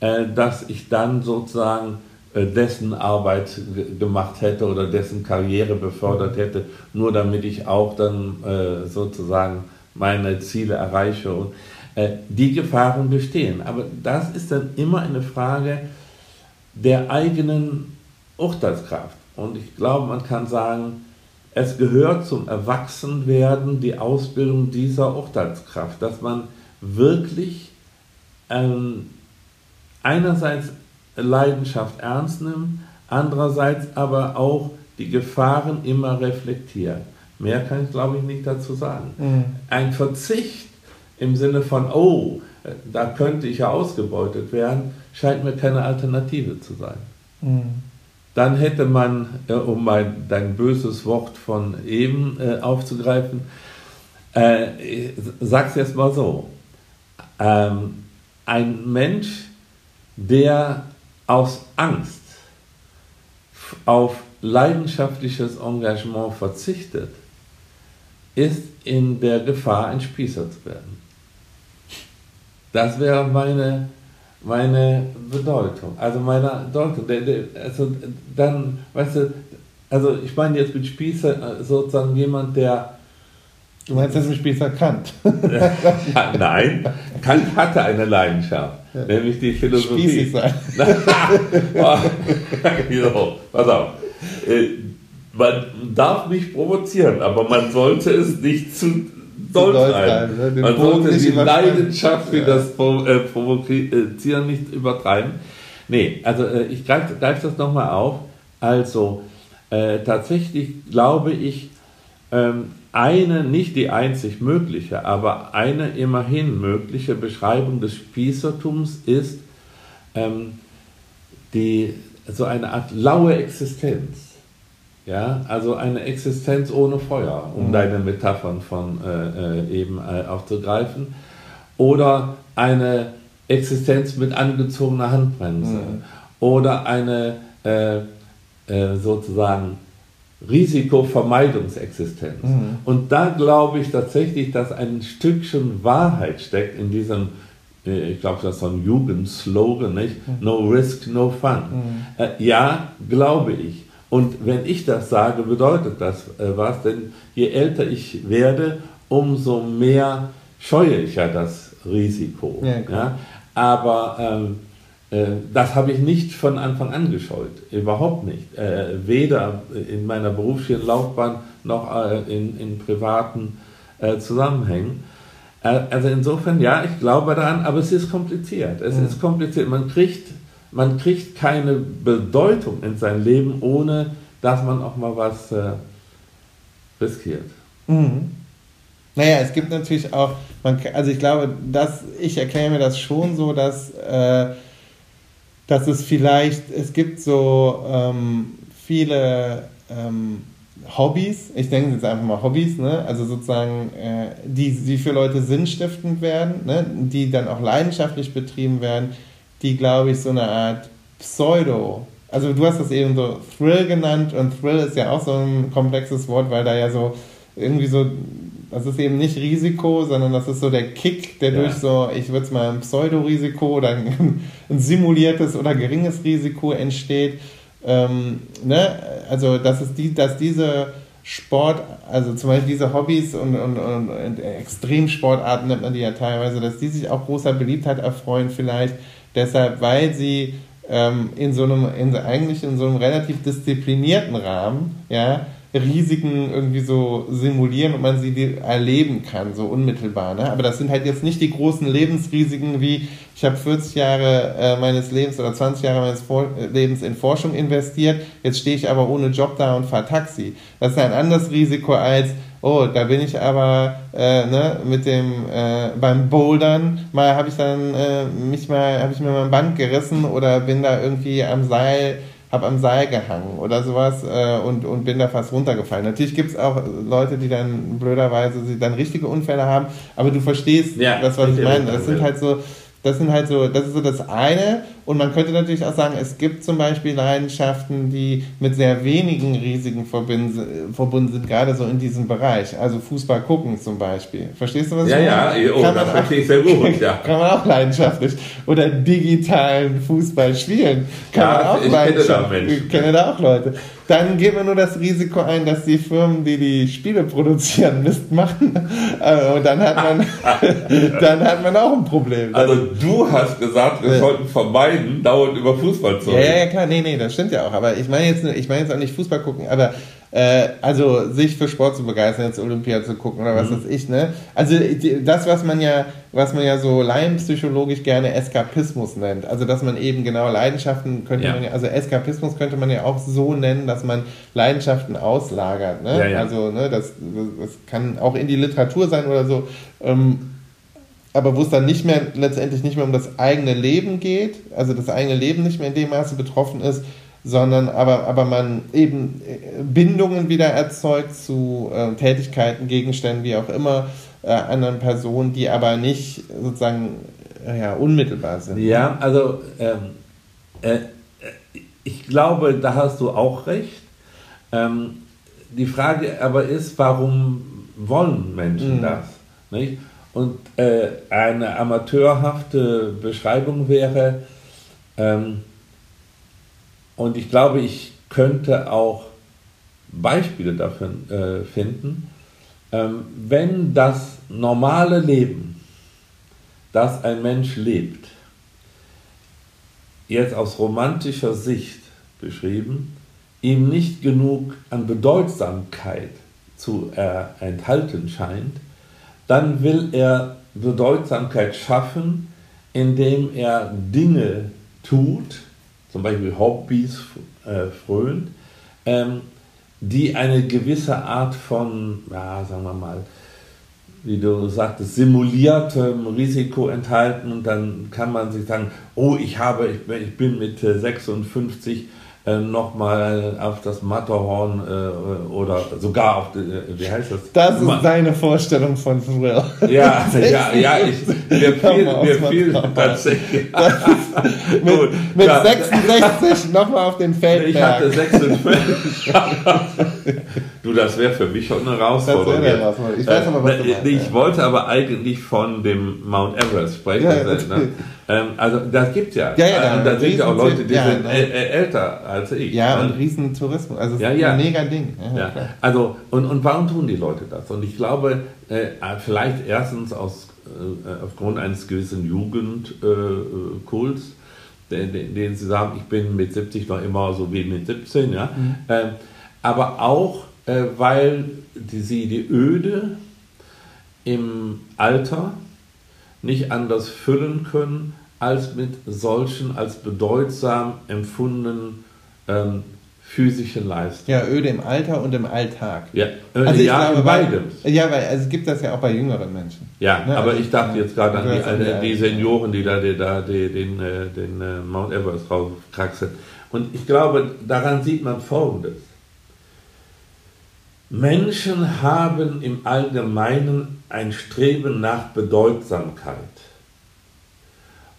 äh, dass ich dann sozusagen äh, dessen Arbeit gemacht hätte oder dessen Karriere befördert hätte, nur damit ich auch dann äh, sozusagen meine Ziele erreiche. Und, äh, die Gefahren bestehen. Aber das ist dann immer eine Frage der eigenen Urteilskraft. Und ich glaube, man kann sagen, es gehört zum Erwachsenwerden die Ausbildung dieser Urteilskraft, dass man wirklich ähm, einerseits Leidenschaft ernst nimmt, andererseits aber auch die Gefahren immer reflektiert. Mehr kann ich, glaube ich, nicht dazu sagen. Mhm. Ein Verzicht im Sinne von, oh, da könnte ich ja ausgebeutet werden, scheint mir keine Alternative zu sein. Mhm. Dann hätte man, äh, um mein, dein böses Wort von eben äh, aufzugreifen, äh, sag's jetzt mal so, ähm, ein Mensch, der aus Angst auf leidenschaftliches Engagement verzichtet, ist in der Gefahr, ein Spießer zu werden. Das wäre meine, meine Bedeutung. Also meine Bedeutung. Also dann, weißt du, also ich meine jetzt mit Spießer äh, sozusagen jemand, der Du meinst jetzt mit Spießer Kant? <laughs> Nein, Kant hatte eine Leidenschaft, ja. nämlich die Philosophie. Spießig sein. <laughs> so, pass auf. Äh, man darf mich provozieren, aber man sollte es nicht zu doll treiben. Ne? Man sollte die Leidenschaft für ja. das äh, Provozieren nicht übertreiben. Nee, also äh, ich greife greif das nochmal auf. Also, äh, tatsächlich glaube ich, ähm, eine, nicht die einzig mögliche, aber eine immerhin mögliche Beschreibung des Spießertums ist ähm, die, so eine Art laue Existenz. Ja, also eine Existenz ohne Feuer, um mhm. deine Metaphern von äh, äh, eben äh, aufzugreifen. Oder eine Existenz mit angezogener Handbremse. Mhm. Oder eine äh, äh, sozusagen Risikovermeidungsexistenz. Mhm. Und da glaube ich tatsächlich, dass ein Stückchen Wahrheit steckt in diesem, äh, ich glaube, das ist so ein Jugendslogan, nicht? Mhm. No risk, no fun. Mhm. Ja, glaube ich. Und wenn ich das sage, bedeutet das äh, was, denn je älter ich werde, umso mehr scheue ich ja das Risiko. Ja, ja? Aber ähm, äh, das habe ich nicht von Anfang an gescheut, überhaupt nicht. Äh, weder in meiner beruflichen Laufbahn noch äh, in, in privaten äh, Zusammenhängen. Äh, also insofern, ja, ich glaube daran, aber es ist kompliziert. Es mhm. ist kompliziert. Man kriegt, man kriegt keine Bedeutung in sein Leben, ohne dass man auch mal was äh, riskiert. Mhm. Naja, es gibt natürlich auch, man, also ich glaube, dass ich erkläre mir das schon so, dass, äh, dass es vielleicht, es gibt so ähm, viele ähm, Hobbys, ich denke jetzt einfach mal Hobbys, ne? also sozusagen, äh, die, die für Leute sinnstiftend werden, ne? die dann auch leidenschaftlich betrieben werden, die, glaube ich, so eine Art Pseudo, also du hast das eben so Thrill genannt und Thrill ist ja auch so ein komplexes Wort, weil da ja so irgendwie so, das ist eben nicht Risiko, sondern das ist so der Kick, der ja. durch so, ich würde es mal ein Pseudorisiko oder ein, <laughs> ein, simuliertes oder geringes Risiko entsteht. Ähm, ne? Also, dass, es die, dass diese Sport, also zum Beispiel diese Hobbys und, und, und, und Extremsportarten nennt man die ja teilweise, dass die sich auch großer Beliebtheit erfreuen, vielleicht deshalb, weil sie ähm, in so einem, in, eigentlich in so einem relativ disziplinierten Rahmen, ja, Risiken irgendwie so simulieren und man sie erleben kann, so unmittelbar. Ne? Aber das sind halt jetzt nicht die großen Lebensrisiken wie, ich habe 40 Jahre äh, meines Lebens oder 20 Jahre meines Vor Lebens in Forschung investiert, jetzt stehe ich aber ohne Job da und fahre Taxi. Das ist ein anderes Risiko als, oh, da bin ich aber äh, ne, mit dem äh, beim Bouldern mal habe ich dann äh, mich mal habe ich mir mal ein Band gerissen oder bin da irgendwie am Seil habe am Seil gehangen oder sowas äh, und, und bin da fast runtergefallen. Natürlich gibt es auch Leute, die dann blöderweise sie dann richtige Unfälle haben, aber du verstehst ja, das, was ich meine. Das sind halt so, das sind halt so, das ist so das eine. Und man könnte natürlich auch sagen, es gibt zum Beispiel Leidenschaften, die mit sehr wenigen Risiken verbunden sind, gerade so in diesem Bereich. Also Fußball gucken zum Beispiel. Verstehst du, was ja, ich meine? Ja, ja, oh, kann das verstehe ich sehr gut. Ja. <laughs> Kann man auch leidenschaftlich. Oder digitalen Fußball spielen. Kann ja, man auch leidenschaftlich. Ich kenne da auch Leute. Dann geht man nur das Risiko ein, dass die Firmen, die die Spiele produzieren, Mist machen. Äh, und dann hat man, <laughs> dann hat man auch ein Problem. Also du hast gesagt, wir sollten vermeiden, dauernd über Fußball zu reden. Ja, ja, klar, nee, nee, das stimmt ja auch. Aber ich meine jetzt, ich meine jetzt auch nicht Fußball gucken, aber äh, also sich für Sport zu begeistern, jetzt Olympia zu gucken oder was mhm. weiß ich, ne? Also das, was man ja, was man ja so laienpsychologisch gerne Eskapismus nennt. Also dass man eben genau Leidenschaften könnte ja. man ja, also Eskapismus könnte man ja auch so nennen, dass man Leidenschaften auslagert. Ne? Ja, ja. Also ne, das, das kann auch in die Literatur sein oder so. Ähm, aber wo es dann nicht mehr letztendlich nicht mehr um das eigene Leben geht, also das eigene Leben nicht mehr in dem Maße betroffen ist, sondern aber, aber man eben äh, Bindungen wieder erzeugt zu äh, Tätigkeiten, Gegenständen, wie auch immer, äh, anderen Personen, die aber nicht sozusagen äh, ja, unmittelbar sind. Ja, also ähm, äh, ich glaube, da hast du auch recht. Ähm, die Frage aber ist, warum wollen Menschen mhm. das? Nicht? Und äh, eine amateurhafte Beschreibung wäre, ähm, und ich glaube, ich könnte auch Beispiele dafür äh, finden, ähm, wenn das normale Leben, das ein Mensch lebt, jetzt aus romantischer Sicht beschrieben, ihm nicht genug an Bedeutsamkeit zu äh, enthalten scheint, dann will er Bedeutsamkeit schaffen, indem er Dinge tut, zum Beispiel Hobbys äh, frönt, ähm, die eine gewisse Art von, ja, sagen wir mal, wie du sagtest, simuliertem Risiko enthalten. Und dann kann man sich sagen, oh, ich habe, ich bin mit 56 äh, nochmal auf das Matterhorn äh, oder sogar auf, die, äh, wie heißt das? Das ist deine Vorstellung von Thrill. Ja, <laughs> ja, ja, ich, mir fiel, mir fiel tatsächlich. <laughs> Mit, mit ja. 66 nochmal auf den Feldberg. Ich hatte 56. <laughs> du, das wäre für mich schon eine Herausforderung. Ich weiß aber, was du meinst, Ich wollte aber eigentlich von dem Mount Everest sprechen. Ja, ne? Ähm, also das gibt ja. Ja, ja, und da sind ja auch Leute, die ja, sind älter als ich. Ja, ne? und Riesentourismus. Also ja, ist ja. ein mega Ding. Ja, ja. Also, und, und warum tun die Leute das? Und ich glaube, äh, vielleicht erstens aus äh, aufgrund eines gewissen Jugendkults, den, den, sie sagen, ich bin mit 70 noch immer so wie mit 17, ja. Mhm. Ähm, aber auch, äh, weil die, sie die Öde im Alter nicht anders füllen können, als mit solchen als bedeutsam empfundenen ähm, physischen Leistung. Ja, öde im Alter und im Alltag. Ja, öde, also ja, glaube, in beidem. Ja, weil also es gibt das ja auch bei jüngeren Menschen. Ja, ne? aber also, ich dachte jetzt gerade an die, an die, Senioren, die da, die, da die, den, äh, den äh, Mount Everest raufkraxeln. Und ich glaube, daran sieht man Folgendes. Menschen haben im Allgemeinen ein Streben nach Bedeutsamkeit.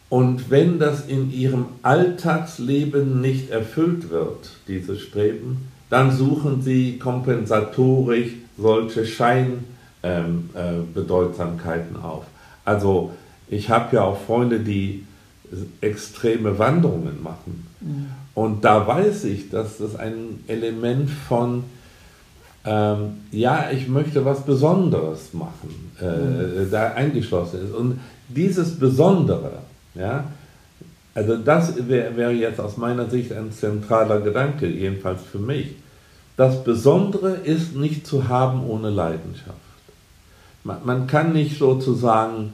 Und wenn das in ihrem Alltagsleben nicht erfüllt wird, dieses Streben, dann suchen sie kompensatorisch solche Scheinbedeutsamkeiten ähm, äh, auf. Also ich habe ja auch Freunde, die extreme Wanderungen machen. Mhm. Und da weiß ich, dass das ein Element von, ähm, ja, ich möchte was Besonderes machen, äh, mhm. da eingeschlossen ist. Und dieses Besondere, ja? Also das wäre wär jetzt aus meiner Sicht ein zentraler Gedanke, jedenfalls für mich. Das Besondere ist nicht zu haben ohne Leidenschaft. Man, man kann nicht sozusagen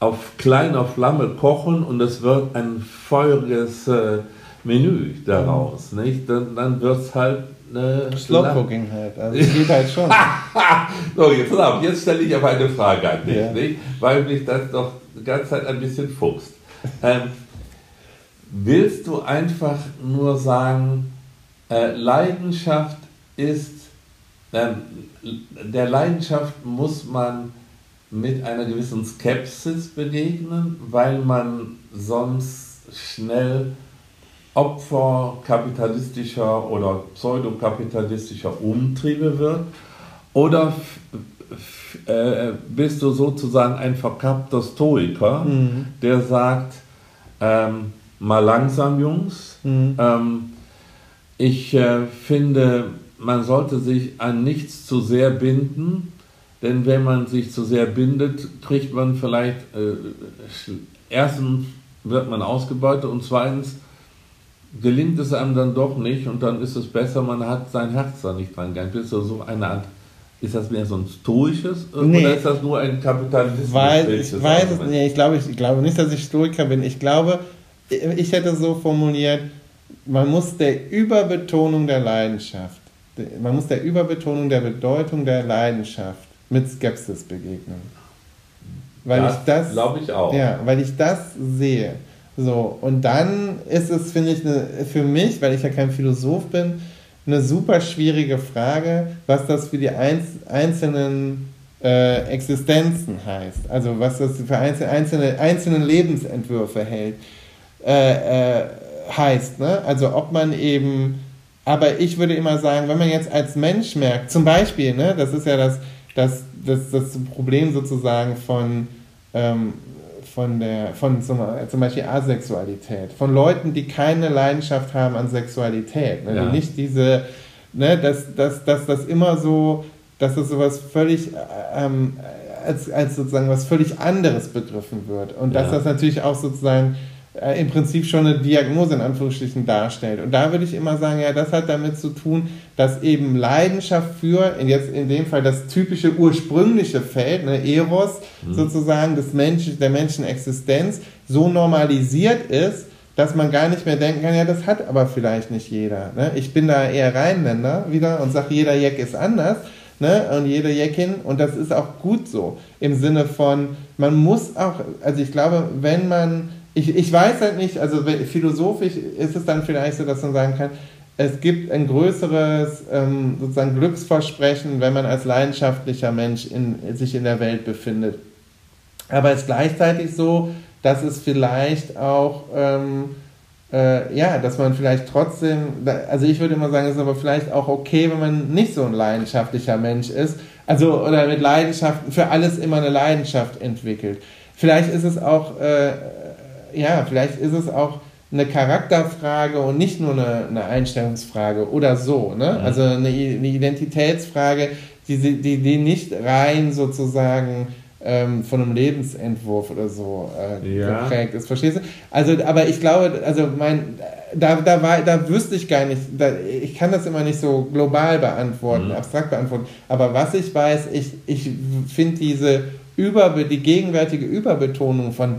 auf kleiner Flamme kochen und es wird ein feuriges äh, Menü daraus. Mhm. Nicht? Dann, dann wird es halt äh, Slow Cooking halt. Also geht halt schon. <laughs> so, jetzt, jetzt stelle ich aber eine Frage an dich, ja. nicht? weil mich das doch die ganze Zeit ein bisschen fuchst. Ähm, willst du einfach nur sagen, äh, Leidenschaft ist, äh, der Leidenschaft muss man mit einer gewissen Skepsis begegnen, weil man sonst schnell Opfer kapitalistischer oder pseudokapitalistischer Umtriebe wird? Oder äh, bist du sozusagen ein verkappter Stoiker, mhm. der sagt, ähm, mal langsam, Jungs. Mhm. Ähm, ich äh, finde, man sollte sich an nichts zu sehr binden, denn wenn man sich zu sehr bindet, kriegt man vielleicht, äh, erstens wird man ausgebeutet und zweitens gelingt es einem dann doch nicht und dann ist es besser, man hat sein Herz da nicht dran gegangen. Bist du so eine Art ist das mehr so ein stoisches nee. oder ist das nur ein kapitalistisches Weil, Ich weiß es nicht. Ich glaube, ich glaube nicht, dass ich Stoiker bin. Ich glaube, ich hätte so formuliert, man muss der Überbetonung der Leidenschaft, man muss der Überbetonung der Bedeutung der Leidenschaft mit Skepsis begegnen. Weil das ich das glaube ich auch. Ja, weil ich das sehe. So, und dann ist es, finde ich, eine, für mich, weil ich ja kein Philosoph bin, eine super schwierige Frage, was das für die einzelnen äh, Existenzen heißt. Also was das für einzelne, einzelne Lebensentwürfe hält, äh, äh, heißt. Ne? Also ob man eben, aber ich würde immer sagen, wenn man jetzt als Mensch merkt, zum Beispiel, ne, das ist ja das, das, das, das Problem sozusagen von ähm, von der, von zum, zum, Beispiel Asexualität, von Leuten, die keine Leidenschaft haben an Sexualität, ne? ja. die nicht diese, ne, dass, dass, dass das immer so, dass das sowas völlig ähm, als, als sozusagen was völlig anderes begriffen wird und ja. dass das natürlich auch sozusagen äh, im Prinzip schon eine Diagnose in Anführungsstrichen darstellt. Und da würde ich immer sagen, ja, das hat damit zu tun, dass eben Leidenschaft für, in jetzt in dem Fall das typische ursprüngliche Feld, ne, Eros mhm. sozusagen des Menschen, der Menschenexistenz, so normalisiert ist, dass man gar nicht mehr denken kann, ja, das hat aber vielleicht nicht jeder. Ne? Ich bin da eher Rheinländer wieder und sage, jeder Jack ist anders. Ne? Und jede Jackin, und das ist auch gut so, im Sinne von, man muss auch, also ich glaube, wenn man ich, ich weiß halt nicht, also philosophisch ist es dann vielleicht so, dass man sagen kann, es gibt ein größeres ähm, sozusagen Glücksversprechen, wenn man als leidenschaftlicher Mensch in, sich in der Welt befindet. Aber es ist gleichzeitig so, dass es vielleicht auch, ähm, äh, ja, dass man vielleicht trotzdem, also ich würde immer sagen, es ist aber vielleicht auch okay, wenn man nicht so ein leidenschaftlicher Mensch ist, also oder mit Leidenschaft, für alles immer eine Leidenschaft entwickelt. Vielleicht ist es auch äh, ja, vielleicht ist es auch eine Charakterfrage und nicht nur eine, eine Einstellungsfrage oder so. Ne? Mhm. Also eine, eine, Identitätsfrage, die, die, die nicht rein sozusagen ähm, von einem Lebensentwurf oder so äh, ja. geprägt ist. Verstehst du? Also, aber ich glaube, also mein, da, da, war, da wüsste ich gar nicht, da, ich kann das immer nicht so global beantworten, mhm. abstrakt beantworten, aber was ich weiß, ich, ich finde diese über, die gegenwärtige Überbetonung von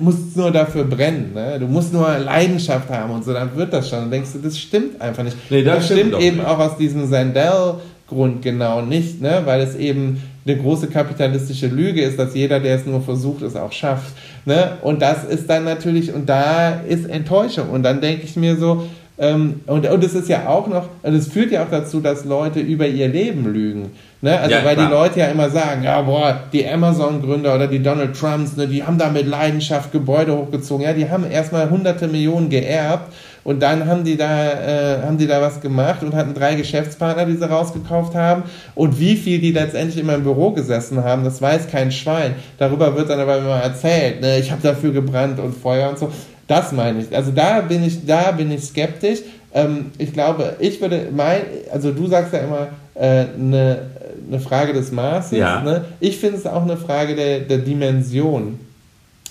musst nur dafür brennen, ne? du musst nur Leidenschaft haben und so, dann wird das schon. Dann denkst du, das stimmt einfach nicht. Nee, das, das stimmt, stimmt eben nicht. auch aus diesem Sandell-Grund genau nicht, ne? weil es eben eine große kapitalistische Lüge ist, dass jeder, der es nur versucht, es auch schafft. Ne? Und das ist dann natürlich, und da ist Enttäuschung. Und dann denke ich mir so, ähm, und, und es ist ja auch noch, und es führt ja auch dazu, dass Leute über ihr Leben lügen. Ne? Also, ja, weil klar. die Leute ja immer sagen, ja, boah, die Amazon-Gründer oder die Donald Trumps, ne, die haben da mit Leidenschaft Gebäude hochgezogen. Ja, die haben erstmal hunderte Millionen geerbt und dann haben die da, äh, haben die da was gemacht und hatten drei Geschäftspartner, die sie rausgekauft haben. Und wie viel die letztendlich in meinem Büro gesessen haben, das weiß kein Schwein. Darüber wird dann aber immer erzählt, ne, ich habe dafür gebrannt und Feuer und so. Das meine ich. Also da bin ich, da bin ich skeptisch. Ähm, ich glaube, ich würde mein, also du sagst ja immer, äh, eine eine Frage des Maßes. Ja. Ne? Ich finde es auch eine Frage der, der Dimension,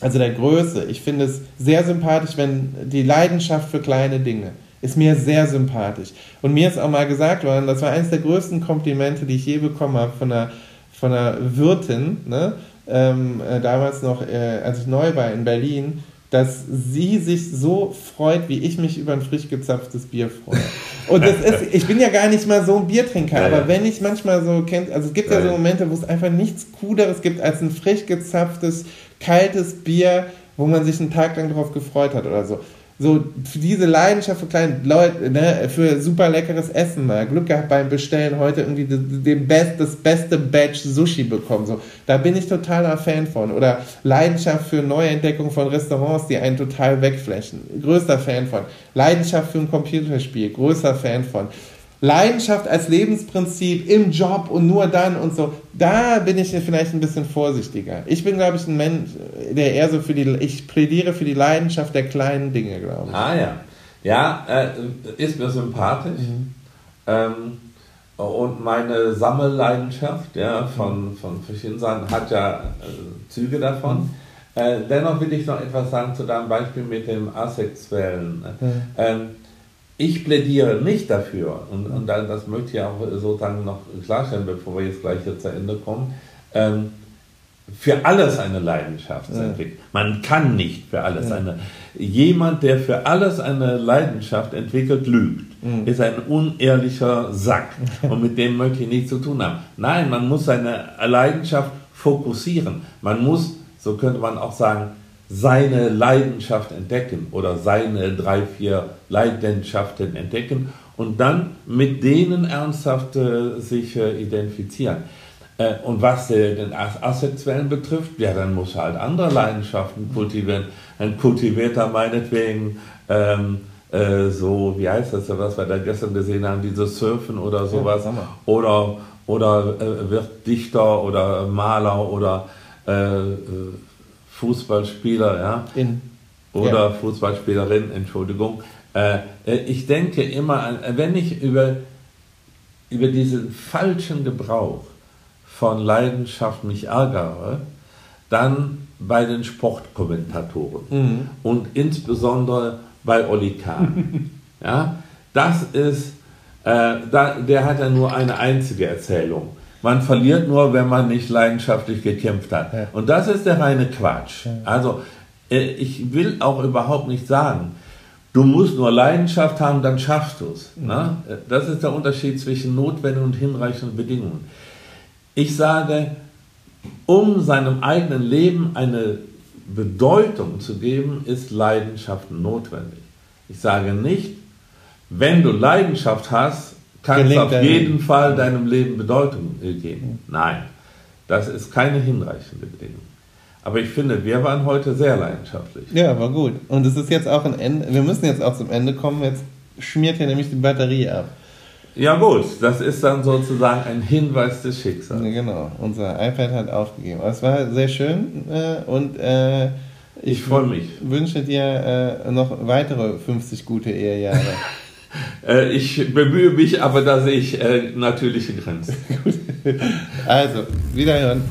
also der Größe. Ich finde es sehr sympathisch, wenn die Leidenschaft für kleine Dinge ist mir sehr sympathisch. Und mir ist auch mal gesagt worden, das war eines der größten Komplimente, die ich je bekommen habe von einer, von einer Wirtin, ne? ähm, äh, damals noch, äh, als ich neu war in Berlin, dass sie sich so freut, wie ich mich über ein frisch gezapftes Bier freue. Und das ist, ich bin ja gar nicht mal so ein Biertrinker, ja, aber ja. wenn ich manchmal so kennt, also es gibt ja, ja so Momente, wo es einfach nichts Cooleres gibt als ein frisch gezapftes, kaltes Bier, wo man sich einen Tag lang drauf gefreut hat oder so so diese Leidenschaft für kleine Leute, ne, für super leckeres Essen mal. Glück gehabt beim Bestellen heute irgendwie den Best, das beste Batch Sushi bekommen. So, da bin ich totaler Fan von. Oder Leidenschaft für Neuentdeckung von Restaurants, die einen total wegflächen. Größter Fan von. Leidenschaft für ein Computerspiel. Größter Fan von. Leidenschaft als Lebensprinzip im Job und nur dann und so, da bin ich vielleicht ein bisschen vorsichtiger. Ich bin, glaube ich, ein Mensch, der eher so für die, ich plädiere für die Leidenschaft der kleinen Dinge, glaube ich. Ah ja. Ja, äh, ist mir sympathisch. Mhm. Ähm, und meine Sammelleidenschaft ja, von, von verschiedenen Seiten hat ja äh, Züge davon. Mhm. Äh, dennoch will ich noch etwas sagen zu deinem Beispiel mit dem Asexuellen. Mhm. Ähm, ich plädiere nicht dafür, und, und das möchte ich auch sozusagen noch klarstellen, bevor wir jetzt gleich hier zu Ende kommen, ähm, für alles eine Leidenschaft ja. entwickeln. Man kann nicht für alles ja. eine. Jemand, der für alles eine Leidenschaft entwickelt, lügt. Mhm. Ist ein unehrlicher Sack. Und mit dem möchte ich nichts zu tun haben. Nein, man muss seine Leidenschaft fokussieren. Man muss, so könnte man auch sagen, seine Leidenschaft entdecken oder seine drei, vier Leidenschaften entdecken und dann mit denen ernsthaft äh, sich äh, identifizieren. Äh, und was den Asexuellen betrifft, ja, dann muss er halt andere Leidenschaften kultivieren. Ein Kultivierter meinetwegen, ähm, äh, so, wie heißt das, was wir da gestern gesehen haben, dieses Surfen oder sowas. Ja, oder oder äh, wird Dichter oder Maler oder äh, Fußballspieler, ja, In, oder ja. Fußballspielerin, Entschuldigung. Äh, äh, ich denke immer, an, wenn ich über, über diesen falschen Gebrauch von Leidenschaft mich ärgere, dann bei den Sportkommentatoren mhm. und insbesondere bei Oli Kahn. <laughs> ja, das ist, äh, da, der hat ja nur eine einzige Erzählung. Man verliert nur, wenn man nicht leidenschaftlich gekämpft hat. Ja. Und das ist der reine Quatsch. Ja. Also äh, ich will auch überhaupt nicht sagen, du musst nur Leidenschaft haben, dann schaffst du es. Mhm. Ne? Das ist der Unterschied zwischen notwendigen und hinreichenden Bedingungen. Ich sage, um seinem eigenen Leben eine Bedeutung zu geben, ist Leidenschaft notwendig. Ich sage nicht, wenn du Leidenschaft hast, kann es auf jeden Fall deinem Leben Bedeutung geben. Nein, das ist keine hinreichende Bedingung. Aber ich finde, wir waren heute sehr leidenschaftlich. Ja, war gut. Und es ist jetzt auch ein Ende. Wir müssen jetzt auch zum Ende kommen. Jetzt schmiert hier nämlich die Batterie ab. Ja gut, das ist dann sozusagen ein Hinweis des Schicksals. Genau, unser iPad hat aufgegeben. Es war sehr schön äh, und äh, ich, ich freue mich. wünsche dir äh, noch weitere 50 gute Ehejahre. <laughs> Äh, ich bemühe mich, aber da sehe ich äh, natürliche Grenzen. also, wiederhören.